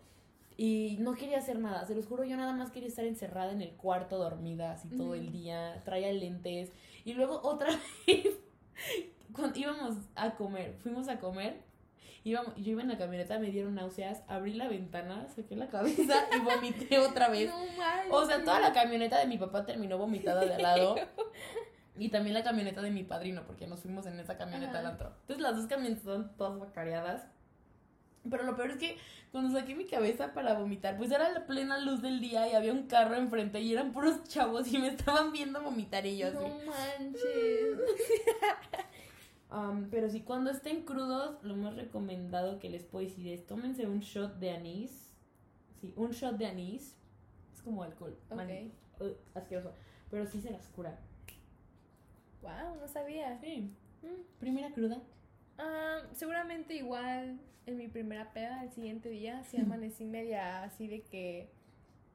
Y no quería hacer nada, se los juro, yo nada más quería estar encerrada en el cuarto dormida así todo el Ujú. día, traía lentes. Y luego otra vez, cuando íbamos a comer, fuimos a comer, íbamos, yo iba en la camioneta, me dieron náuseas, abrí la ventana, saqué la cabeza y vomité otra vez. No. O sea, toda la camioneta de mi papá terminó vomitada de al lado. Y también la camioneta de mi padrino, porque nos fuimos en esa camioneta al antro. Entonces las dos camionetas estaban todas bacareadas. Pero lo peor es que cuando saqué mi cabeza para vomitar, pues era la plena luz del día y había un carro enfrente y eran puros chavos y me estaban viendo vomitar y yo así. No manches. Um, pero sí, cuando estén crudos, lo más recomendado que les puedo decir es tómense un shot de anís. Sí, un shot de anís. Es como alcohol. mal- Ok. uh, asqueroso. Pero sí se las cura. Wow, no sabía. Sí. Mm. Primera cruda. Ah, seguramente igual en mi primera peda, el siguiente día, sí amanecí media así de que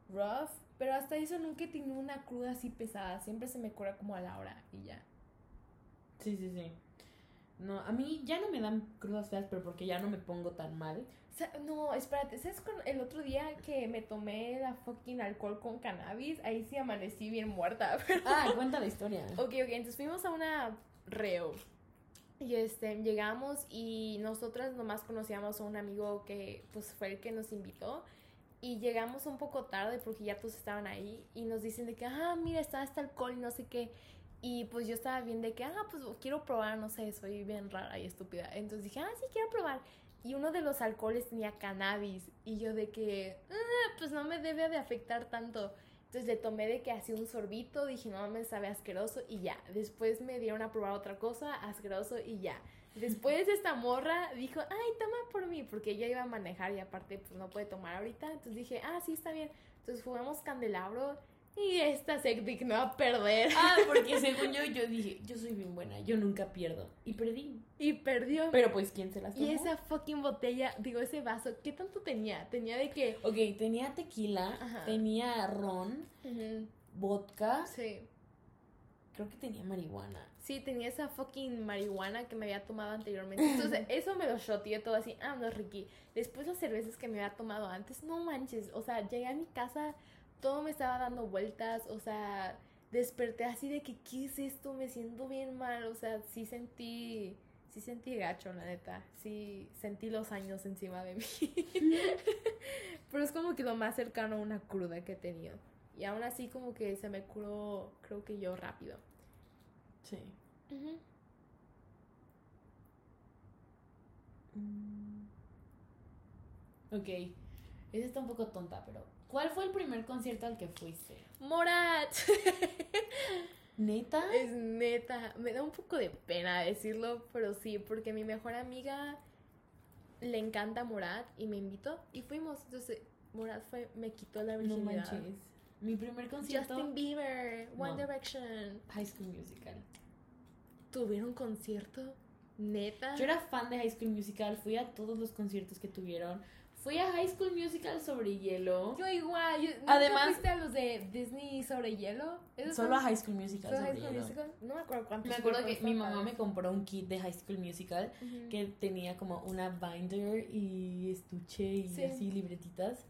rough. Pero hasta eso nunca he tenido una cruda así pesada. Siempre se me cura como a la hora y ya. Sí, sí, sí. No, a mí ya no me dan crudas feas, pero porque ya no me pongo tan mal. No, espérate, ¿sabes con el otro día que me tomé la fucking alcohol con cannabis? Ahí sí amanecí bien muerta. Ah, cuenta la historia. Ok, ok, entonces fuimos a una reo. Y este, llegamos y nosotras nomás conocíamos a un amigo que pues fue el que nos invitó. Y llegamos un poco tarde porque ya todos estaban ahí y nos dicen de que, ah, mira, está este alcohol y no sé qué. Y pues yo estaba bien de que, ah, pues quiero probar, no sé, soy bien rara y estúpida. Entonces dije, ah, sí, quiero probar. Y uno de los alcoholes tenía cannabis. Y yo de que, ah, pues no me debe de afectar tanto. Entonces le tomé de que hacía un sorbito, dije, no me sabe asqueroso y ya. Después me dieron a probar otra cosa, asqueroso y ya. Después esta morra dijo, ay, toma por mí, porque ella iba a manejar y aparte pues no puede tomar ahorita. Entonces dije, ah, sí, está bien. Entonces jugamos candelabro y esta se dignó a perder. Ah, porque según yo, yo dije, yo soy bien buena, yo nunca pierdo. Y perdí. Y perdió. Pero pues, ¿quién se las tomó? y esa fucking botella, digo, ese vaso, ¿qué tanto tenía? Tenía de que... Ok, tenía tequila, Ajá. tenía ron, vodka, Sí. creo que tenía marihuana. Sí, tenía esa fucking marihuana que me había tomado anteriormente. Entonces, eso me lo shoteé todo así. Ah, no, Ricky. Después las cervezas que me había tomado antes, no manches. O sea, llegué a mi casa, todo me estaba dando vueltas. O sea, desperté así de que, ¿qué es esto? Me siento bien mal. O sea, sí sentí, sí sentí gacho, la neta. Sí sentí los años encima de mí. Pero es como que lo más cercano a una cruda que he tenido. Y aún así como que se me curó, creo que yo rápido. Sí. Mm. Ok, esa está un poco tonta, pero ¿cuál fue el primer concierto al que fuiste? Morat. ¿Neta? es neta. Me da un poco de pena decirlo, pero sí, porque mi mejor amiga le encanta Morat y me invitó y fuimos. Entonces, Morat fue, me quitó la No virginidad. manches. Mi primer concierto... Justin Bieber, One No. Direction. High School Musical. ¿Tuvieron concierto? ¿Neta? Yo era fan de High School Musical, fui a todos los conciertos que tuvieron. Fui a High School Musical sobre hielo. Yo igual. Yo, ¿nunca Además- fuiste a los de Disney sobre hielo? ¿Esos Solo son- a High School Musical ¿Solo sobre High School hielo. Musical? No me acuerdo cuántos. Me acuerdo que mi mamá me compró un kit de High School Musical Ujú. que tenía como una binder y estuche y Sí. así libretitas.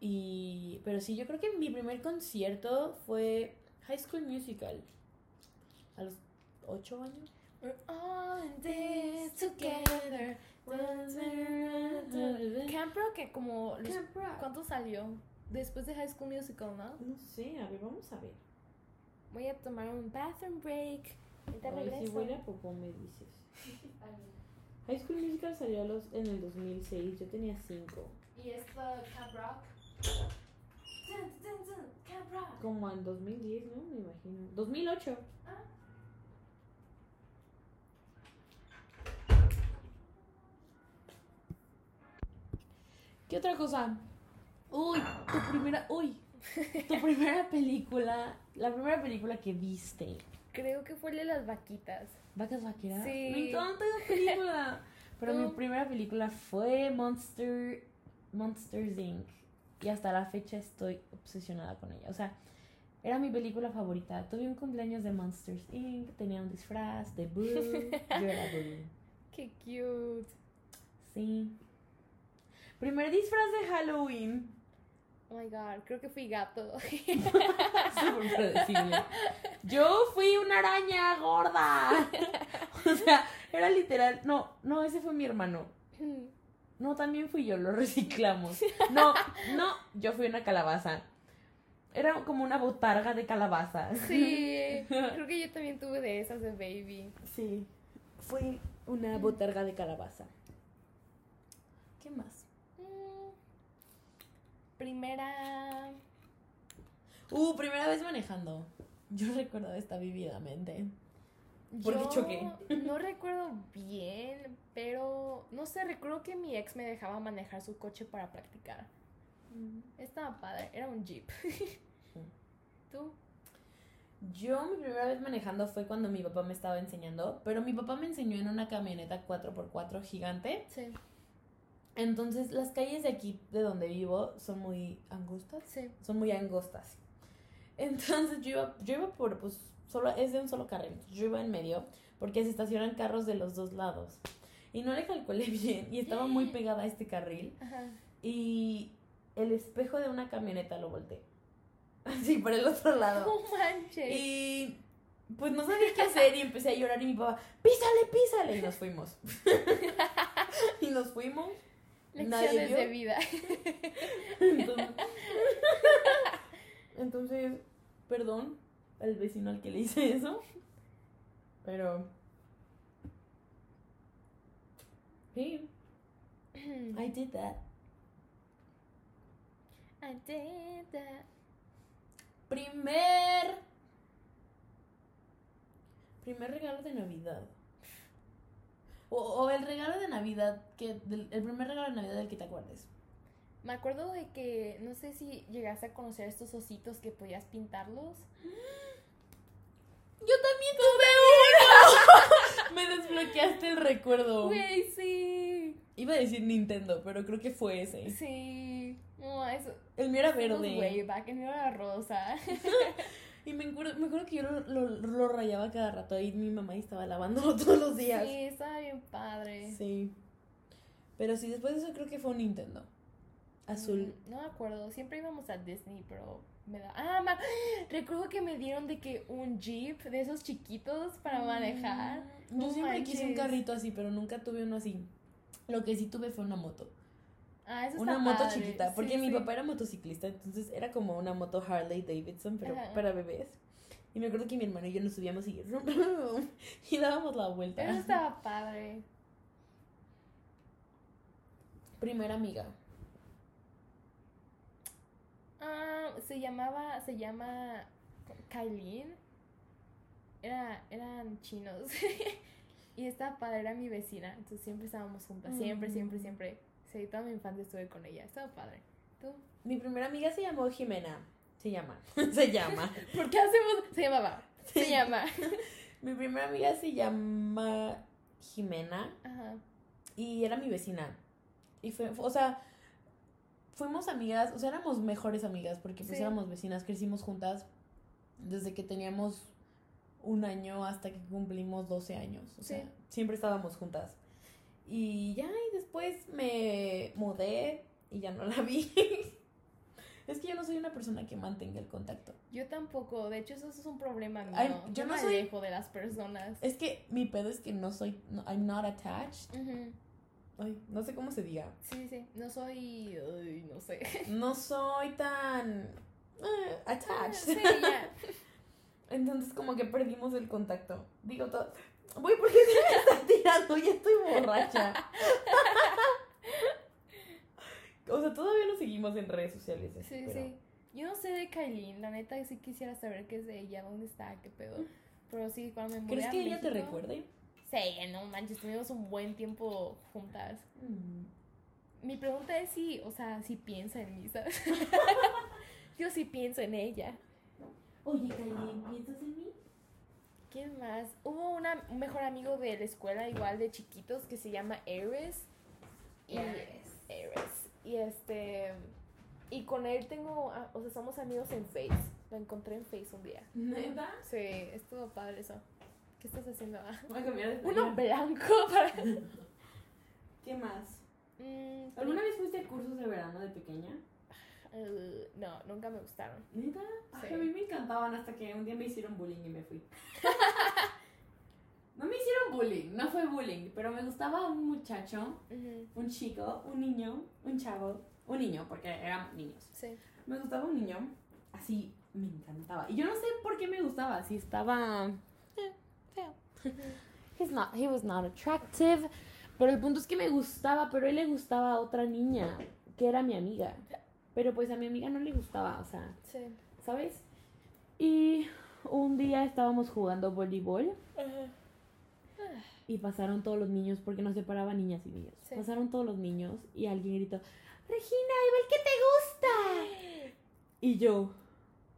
Y pero sí, yo creo que mi primer concierto fue High School Musical. A los ocho años. We're all in this together. Camp Rock, que como. los- Camp Rock. ¿Cuánto salió? Después de High School Musical, ¿no? No sé, a ver, vamos a ver. Voy a tomar un bathroom break. Ahorita Ay, si huele a popó me dices. High School Musical salió los, en el 2006, yo tenía 5. ¿Y esto Camp Rock? Cabra. Como en 2010, ¿no? Me imagino. 2008. Ah. ¿Qué otra cosa? Uy, tu primera. Uy. Tu primera película. La primera película que viste. Creo que fue el de las vaquitas. ¿Vacas vaqueras? Sí. Me encanta esa película. Pero mi primera película fue Monster. Monsters Inc. Y hasta la fecha estoy obsesionada con ella. O sea, era mi película favorita. Tuve un cumpleaños de Monsters Inc. Tenía un disfraz de Boo. Yo era Boo. Qué cute. Sí. Primer disfraz de Halloween. Oh my god, creo que fui gato. Súper predecible. Yo fui una araña gorda. O sea, era literal. No, no, ese fue mi hermano. No, también fui yo, lo reciclamos. No, no, yo fui una calabaza. Era como una botarga de calabaza. sí, creo que yo también tuve de esas de baby. Sí. Fui una botarga de calabaza. ¿Qué más? Mm. Primera. Uh, primera vez manejando. Yo recuerdo esta vividamente. Porque Yo choqué. No recuerdo bien, pero no sé, recuerdo que mi ex me dejaba manejar su coche para practicar. Estaba padre, era un jeep. ¿Tú? Yo mi primera vez manejando fue cuando mi papá me estaba enseñando, pero mi papá me enseñó en una camioneta 4x4 gigante. Sí, Entonces las calles de aquí, de donde vivo, son muy angostas. sí. Son muy angostas. Entonces yo iba, yo iba por, pues, solo, es de un solo carril. Yo iba en medio porque se estacionan carros de los dos lados. Y no le calculé bien y estaba muy pegada a este carril. Ajá. Y el espejo de una camioneta lo volteé. Así, por el otro lado. No manches. Y pues no sabía qué hacer y empecé a llorar y mi papá, písale, písale. Y nos fuimos. y nos fuimos. Lecciones de vida. Entonces, entonces, perdón al vecino al que le hice eso. Pero... Sí, I did that. I did that. Primer... Primer regalo de Navidad. O, o el regalo de Navidad, que del- el primer regalo de Navidad del que te acuerdes. Me acuerdo de que, no sé si llegaste a conocer estos ositos que podías pintarlos. Yo también tuve uno. Me desbloqueaste el recuerdo. Güey, sí. Iba a decir Nintendo, pero creo que fue ese. Sí. No, eso. El mío era verde. back, el mío era rosa. Y me acuerdo, me acuerdo que yo lo, lo- lo rayaba cada rato y mi mamá estaba lavándolo todos los días. Sí, estaba bien padre. Sí. Pero sí, después de eso creo que fue un Nintendo. Azul. Mm, No me acuerdo, siempre íbamos a Disney, pero me da... Ah, ma- recuerdo que me dieron de que un jeep de esos chiquitos para manejar. Mm, Yo No siempre quise un carrito así, pero nunca tuve uno así. Lo que sí tuve fue una moto. Ah, eso Una moto padre. chiquita, porque Sí, mi sí. papá era motociclista, entonces era como una moto Harley Davidson, pero Ajá. para bebés. Y me acuerdo que mi hermano y yo nos subíamos y, y dábamos la vuelta. Eso estaba padre. Primera amiga. Ah, se llamaba, se llama Kailin. Era, eran chinos. y estaba padre, era mi vecina. Entonces siempre estábamos juntas. Siempre, siempre, Mm. siempre. Sí, toda mi infancia estuve con ella. Estaba padre. ¿Tú? Mi primera amiga se llamó Jimena. Se llama. se llama. ¿Por qué hacemos? Se llamaba. Se Sí. llama. Mi primera amiga se llama Jimena Ajá. y era mi vecina. Y fue, o sea, fuimos amigas, o sea, éramos mejores amigas porque pues Sí. éramos vecinas, crecimos juntas desde que teníamos un año hasta que cumplimos 12 años. O sea, siempre estábamos juntas. Y ya, y después me mudé y ya no la vi. es que yo no soy una persona que mantenga el contacto. Yo tampoco. De hecho, eso es un problema mío. Ay, yo yo no me soy- alejo de las personas. Es que mi pedo es que no soy, no- I'm not attached. Ujú. Ay, no sé cómo se diga. Sí, sí. No soy. ay, no sé. No soy tan eh, attached. Sí, ya. Entonces como que perdimos el contacto. Digo todo. Voy porque se me está tirando, ya estoy borracha. O sea, todavía no seguimos en redes sociales. Sí, pero- sí. Yo no sé de Kailin, la neta sí quisiera saber qué es de ella, dónde está, qué pedo. Pero sí, cuando me mudé ¿Crees que ella te recuerde? Sí, no manches, tuvimos un buen tiempo juntas. Mm. Mi pregunta es si, o sea, si piensa en mí, ¿sabes? Yo sí pienso en ella. Oye, Kailin, ¿piensas en mí? ¿Quién más? Hubo una, un mejor amigo de la escuela, igual de chiquitos, que se llama Ares. Y, Ares. Ares. Y este. Y con él tengo. ah, O sea, somos amigos en Face. Lo encontré en Face un día. ¿Neta? Sí, estuvo padre eso. ¿Qué estás haciendo? Ah, Voy a cambiar de Uno blanco para. ¿Qué más? Mm, ¿Alguna vez fuiste a cursos de verano de pequeña? eh, no, nunca me gustaron. ¿Neta? Ay, a mí me encantaban hasta que un día me hicieron bullying y me fui. no me hicieron bullying, no fue bullying, pero me gustaba un muchacho, un chico, un niño, un chavo, un niño, porque eran niños. Sí. Me gustaba un niño, así me encantaba. Y yo no sé por qué me gustaba, si estaba eh, feo. He's not, he was not attractive. Pero el punto es que me gustaba, pero él le gustaba a otra niña, que era mi amiga. Pero pues a mi amiga no le gustaba, o sea, Sí. ¿sabes? Y un día estábamos jugando voleibol y pasaron todos los niños, porque nos separaban niñas y niños. Sí. Pasaron todos los niños y alguien gritó, Regina, igual que te gusta. Y yo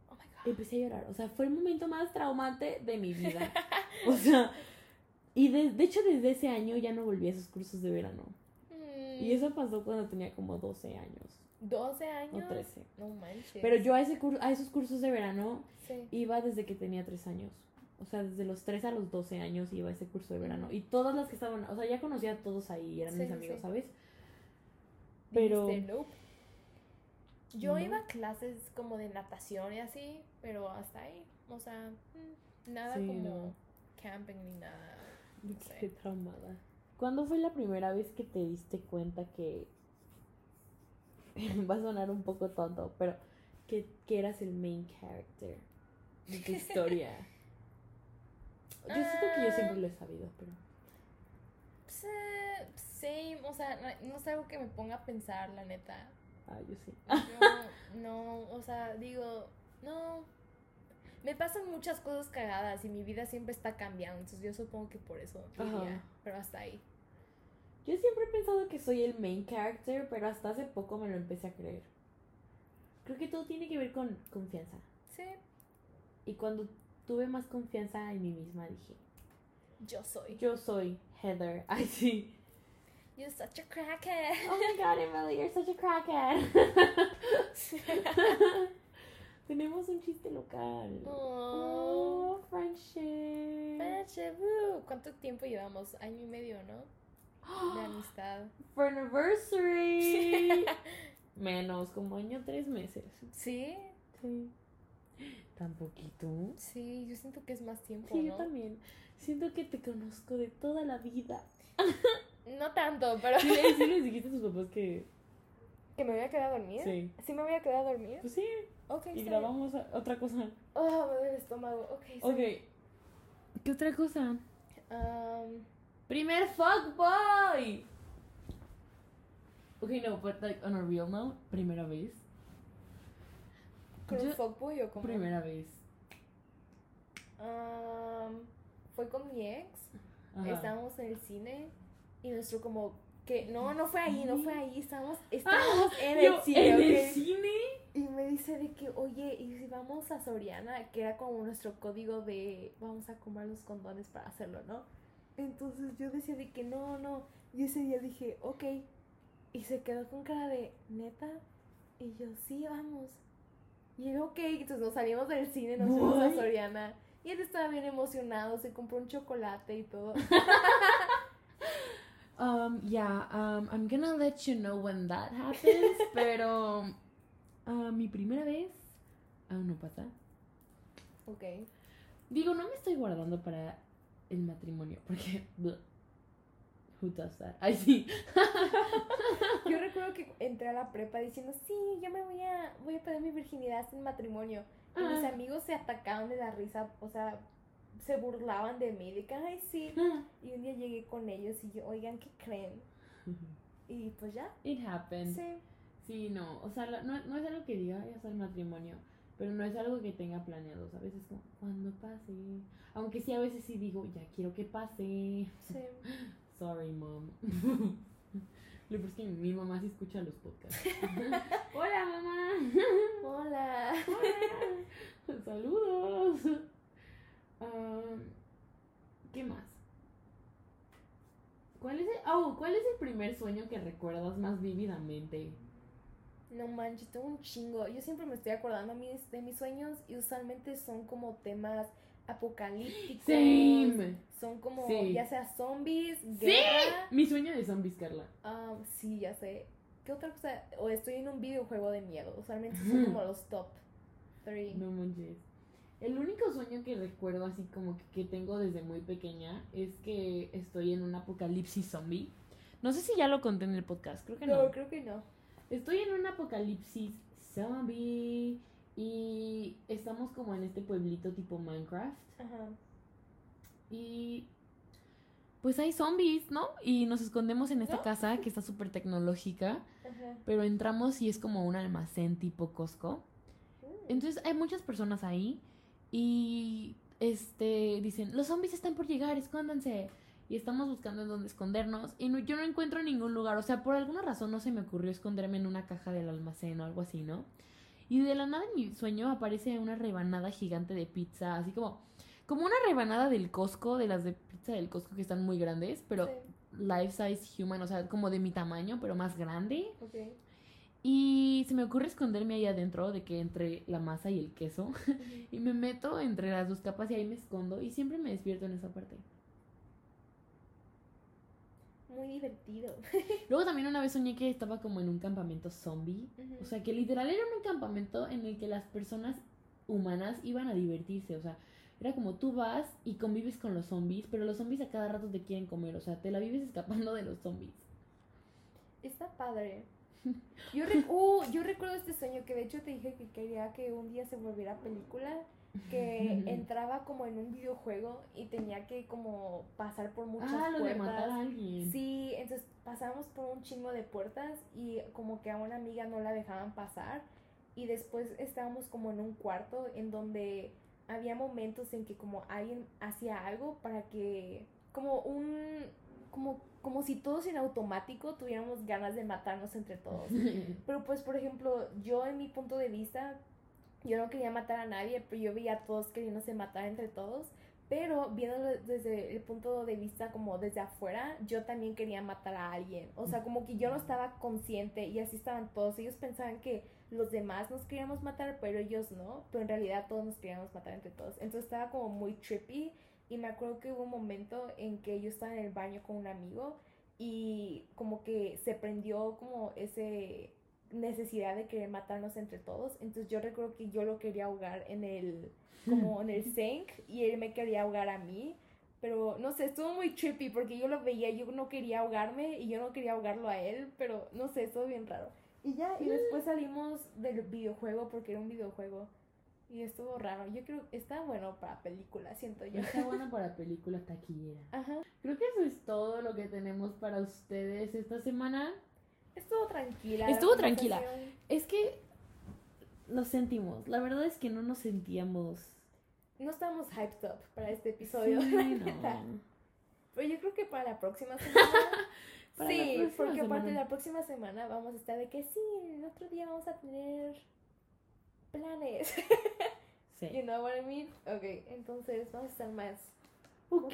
Oh my god. empecé a llorar. O sea, fue el momento más traumante de mi vida. O sea, y de, de hecho desde ese año ya no volví a esos cursos de verano. Mm, Y eso pasó cuando tenía como 12 años 12 años. o 13. No manches. Pero yo a, ese a esos cursos de verano Sí. iba desde que tenía 3 años. O sea, desde los 3 a los 12 años iba a ese curso de verano. Y todas las que estaban, o sea, ya conocía a todos ahí, eran Sí, mis amigos, sí. ¿sabes? Pero... "Nope". Yo No. iba a clases como de natación y así, pero hasta ahí. O sea, mm, nada Sí, como no. camping ni nada. Sé. quedé traumada. ¿Cuándo fue la primera vez que te diste cuenta que... Va a sonar un poco tonto, pero que, que eras el main character de tu historia. Yo siento que yo siempre lo he sabido, pero... Pues, eh, same, o sea, no, no es algo que me ponga a pensar, la neta. Ah, yo sí. Yo no, o sea, digo, no. Me pasan muchas cosas cagadas y mi vida siempre está cambiando, entonces yo supongo que por eso diría, pero hasta ahí. Yo siempre he pensado que soy el main character, pero hasta hace poco me lo empecé a creer. Creo que todo tiene que ver con confianza. Sí, Y cuando tuve más confianza en mí misma, dije, yo soy. yo soy Heather. Ay, sí. You're such a crackhead. Oh my god, Emily, you're such a crackhead. Tenemos un chiste local. Oh, Oh, friendship. friendship, woo. ¿Cuánto tiempo llevamos? Año y medio, ¿no? De amistad. For anniversary. Menos, como año tres meses. ¿Sí? Sí. ¿Tan poquito? Sí, yo siento que es más tiempo, Sí, ¿no? yo también. Siento que te conozco de toda la vida. No tanto, pero... Sí, sí les dijiste a tus papás que... ¿Que me voy a quedar a dormir? Sí. ¿Sí me voy a quedar a dormir? Pues sí, Ok, y bien. grabamos a- otra cosa. Oh, me duele el estómago. Ok, Ok. bien. ¿Qué otra cosa? Um, Primer fuckboy. Ok, no, but like on a real note, primera vez. ¿Con un fuckboy o como? Primera vez. Um, fue con mi ex. Ajá. Estábamos en el cine y nuestro como que no, no fue ahí, no fue ahí, estábamos, estábamos en Yo, el cine, ¿En el cine? Y me dice de que, oye, ¿y si vamos a Soriana? Que era como nuestro código de vamos a comprar los condones para hacerlo, ¿no? Entonces yo decía de que no, no. Y ese día dije, ok. Y se quedó con cara de, ¿neta? Y yo, sí, vamos. Y él, ok. Entonces nos salimos del cine, nos fuimos a? Soriana. Y él estaba bien emocionado, se compró un chocolate y todo. Um, yeah, um, I'm gonna let you know when that happens, pero uh, mi primera vez aún no pasa. Ok. Digo, no me estoy guardando para el matrimonio, porque who does that? Ay, sí. Yo recuerdo que entré a la prepa diciendo, sí, yo me voy a, voy a pedir mi virginidad sin matrimonio. Y mis Ah. amigos se atacaban de la risa, o sea, se burlaban de mí, de que, ay, sí. Y un día llegué con ellos y yo, oigan, ¿qué creen? Y pues ya, It happened. sí. Sí, no, o sea, no, no es algo que diga, ya al matrimonio, pero no es algo que tenga planeado, ¿sabes? Es como, cuando pase. Aunque sí, a veces sí digo, ya quiero que pase. Sí. Sorry, mom. Lo peor es que mi mamá sí escucha los podcasts. Hola, mamá. Hola. Hola. Saludos. Um, ¿Qué más? ¿Cuál es, el, oh, ¿Cuál es el primer sueño que recuerdas más vívidamente? No manches, tengo un chingo. Yo siempre me estoy acordando mis, de mis sueños y usualmente son como temas apocalípticos. Same. Son como Sí. ya sea zombies, ¡Sí! guerra. Mi sueño de zombies, Carla. Ah, sí, ya sé. ¿Qué otra cosa? O estoy en un videojuego de miedo. Usualmente son como los top 3. No manches. El único sueño que recuerdo así como que, que tengo desde muy pequeña es que estoy en un apocalipsis zombie. No sé si ya lo conté en el podcast, creo que no. No, creo que no. Estoy en un apocalipsis zombie y estamos como en este pueblito tipo Minecraft Ajá. y pues hay zombies, ¿no? Y nos escondemos en esta ¿No? casa que está súper tecnológica, Ajá. pero entramos y es como un almacén tipo Costco. Mm. Entonces hay muchas personas ahí y este dicen, los zombies están por llegar, escóndanse. Y estamos buscando en dónde escondernos y no- yo no encuentro ningún lugar. O sea, por alguna razón no se me ocurrió esconderme en una caja del almacén o algo así, ¿no? Y de la nada en mi sueño aparece una rebanada gigante de pizza, así como, como una rebanada del Costco, de las de pizza del Costco que están muy grandes, pero Sí, life size human, o sea, como de mi tamaño, pero más grande. Y se me ocurre esconderme ahí adentro de que entre la masa y el queso. Y me meto entre las dos capas y ahí me escondo y siempre me despierto en esa parte. Muy divertido. Luego también una vez soñé que estaba como en un campamento zombie. O sea, que literal era un campamento en el que las personas humanas iban a divertirse. O sea, era como tú vas y convives con los zombies, pero los zombies a cada rato te quieren comer. O sea, te la vives escapando de los zombies. Está padre. Yo, re- uh, yo recuerdo este sueño que de hecho te dije que quería que un día se volviera película, que entraba como en un videojuego y tenía que como pasar por muchas ah, lo de puertas. matar a alguien. Sí, entonces pasamos por un chingo de puertas y como que a una amiga no la dejaban pasar y después estábamos como en un cuarto en donde había momentos en que como alguien hacía algo para que como un como como si todos en automático tuviéramos ganas de matarnos entre todos. Pero pues, por ejemplo, yo en mi punto de vista, yo no quería matar a nadie, pero yo veía a todos queriéndose matar entre todos. Pero viéndolo desde el punto de vista como desde afuera, yo también quería matar a alguien. O sea, como que yo no estaba consciente y así estaban todos. Ellos pensaban que los demás nos queríamos matar, pero ellos no. Pero en realidad todos nos queríamos matar entre todos. Entonces estaba como muy trippy. Y me acuerdo que hubo un momento en que yo estaba en el baño con un amigo y como que se prendió como ese necesidad de querer matarnos entre todos. Entonces yo recuerdo que yo lo quería ahogar en el como en el sink y él me quería ahogar a mí. Pero no sé, estuvo muy trippy porque yo lo veía, yo no quería ahogarme y yo no quería ahogarlo a él, pero no sé, estuvo bien raro. Y ya, y después salimos del videojuego porque era un videojuego. Y estuvo raro. Yo creo que está bueno para película, siento yo. Está bueno para película taquillera. Ajá. Creo que eso es todo lo que tenemos para ustedes esta semana. Estuvo tranquila. la Estuvo tranquila. Es que lo sentimos. La verdad es que no nos sentíamos. No estamos hyped up para este episodio. Sí, no. Pero yo creo que para la próxima semana. Para sí, próxima porque aparte semana. la próxima semana vamos a estar de que sí, el otro día vamos a tener planes. Sí. you know what I mean? Ok, entonces vamos a estar más. Ok.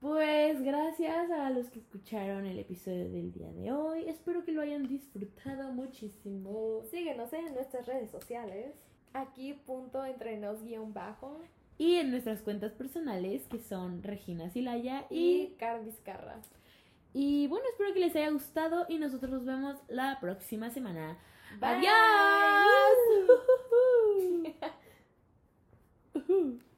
Pues gracias a los que escucharon el episodio del día de hoy. Espero que lo hayan disfrutado muchísimo. Síguenos en nuestras redes sociales. Aquí punto entrenos guion bajo. Y en nuestras cuentas personales que son Regina Silaya y, y Car Vizcarra. Y bueno, espero que les haya gustado y nosotros nos vemos la próxima semana. Bye. Adiós.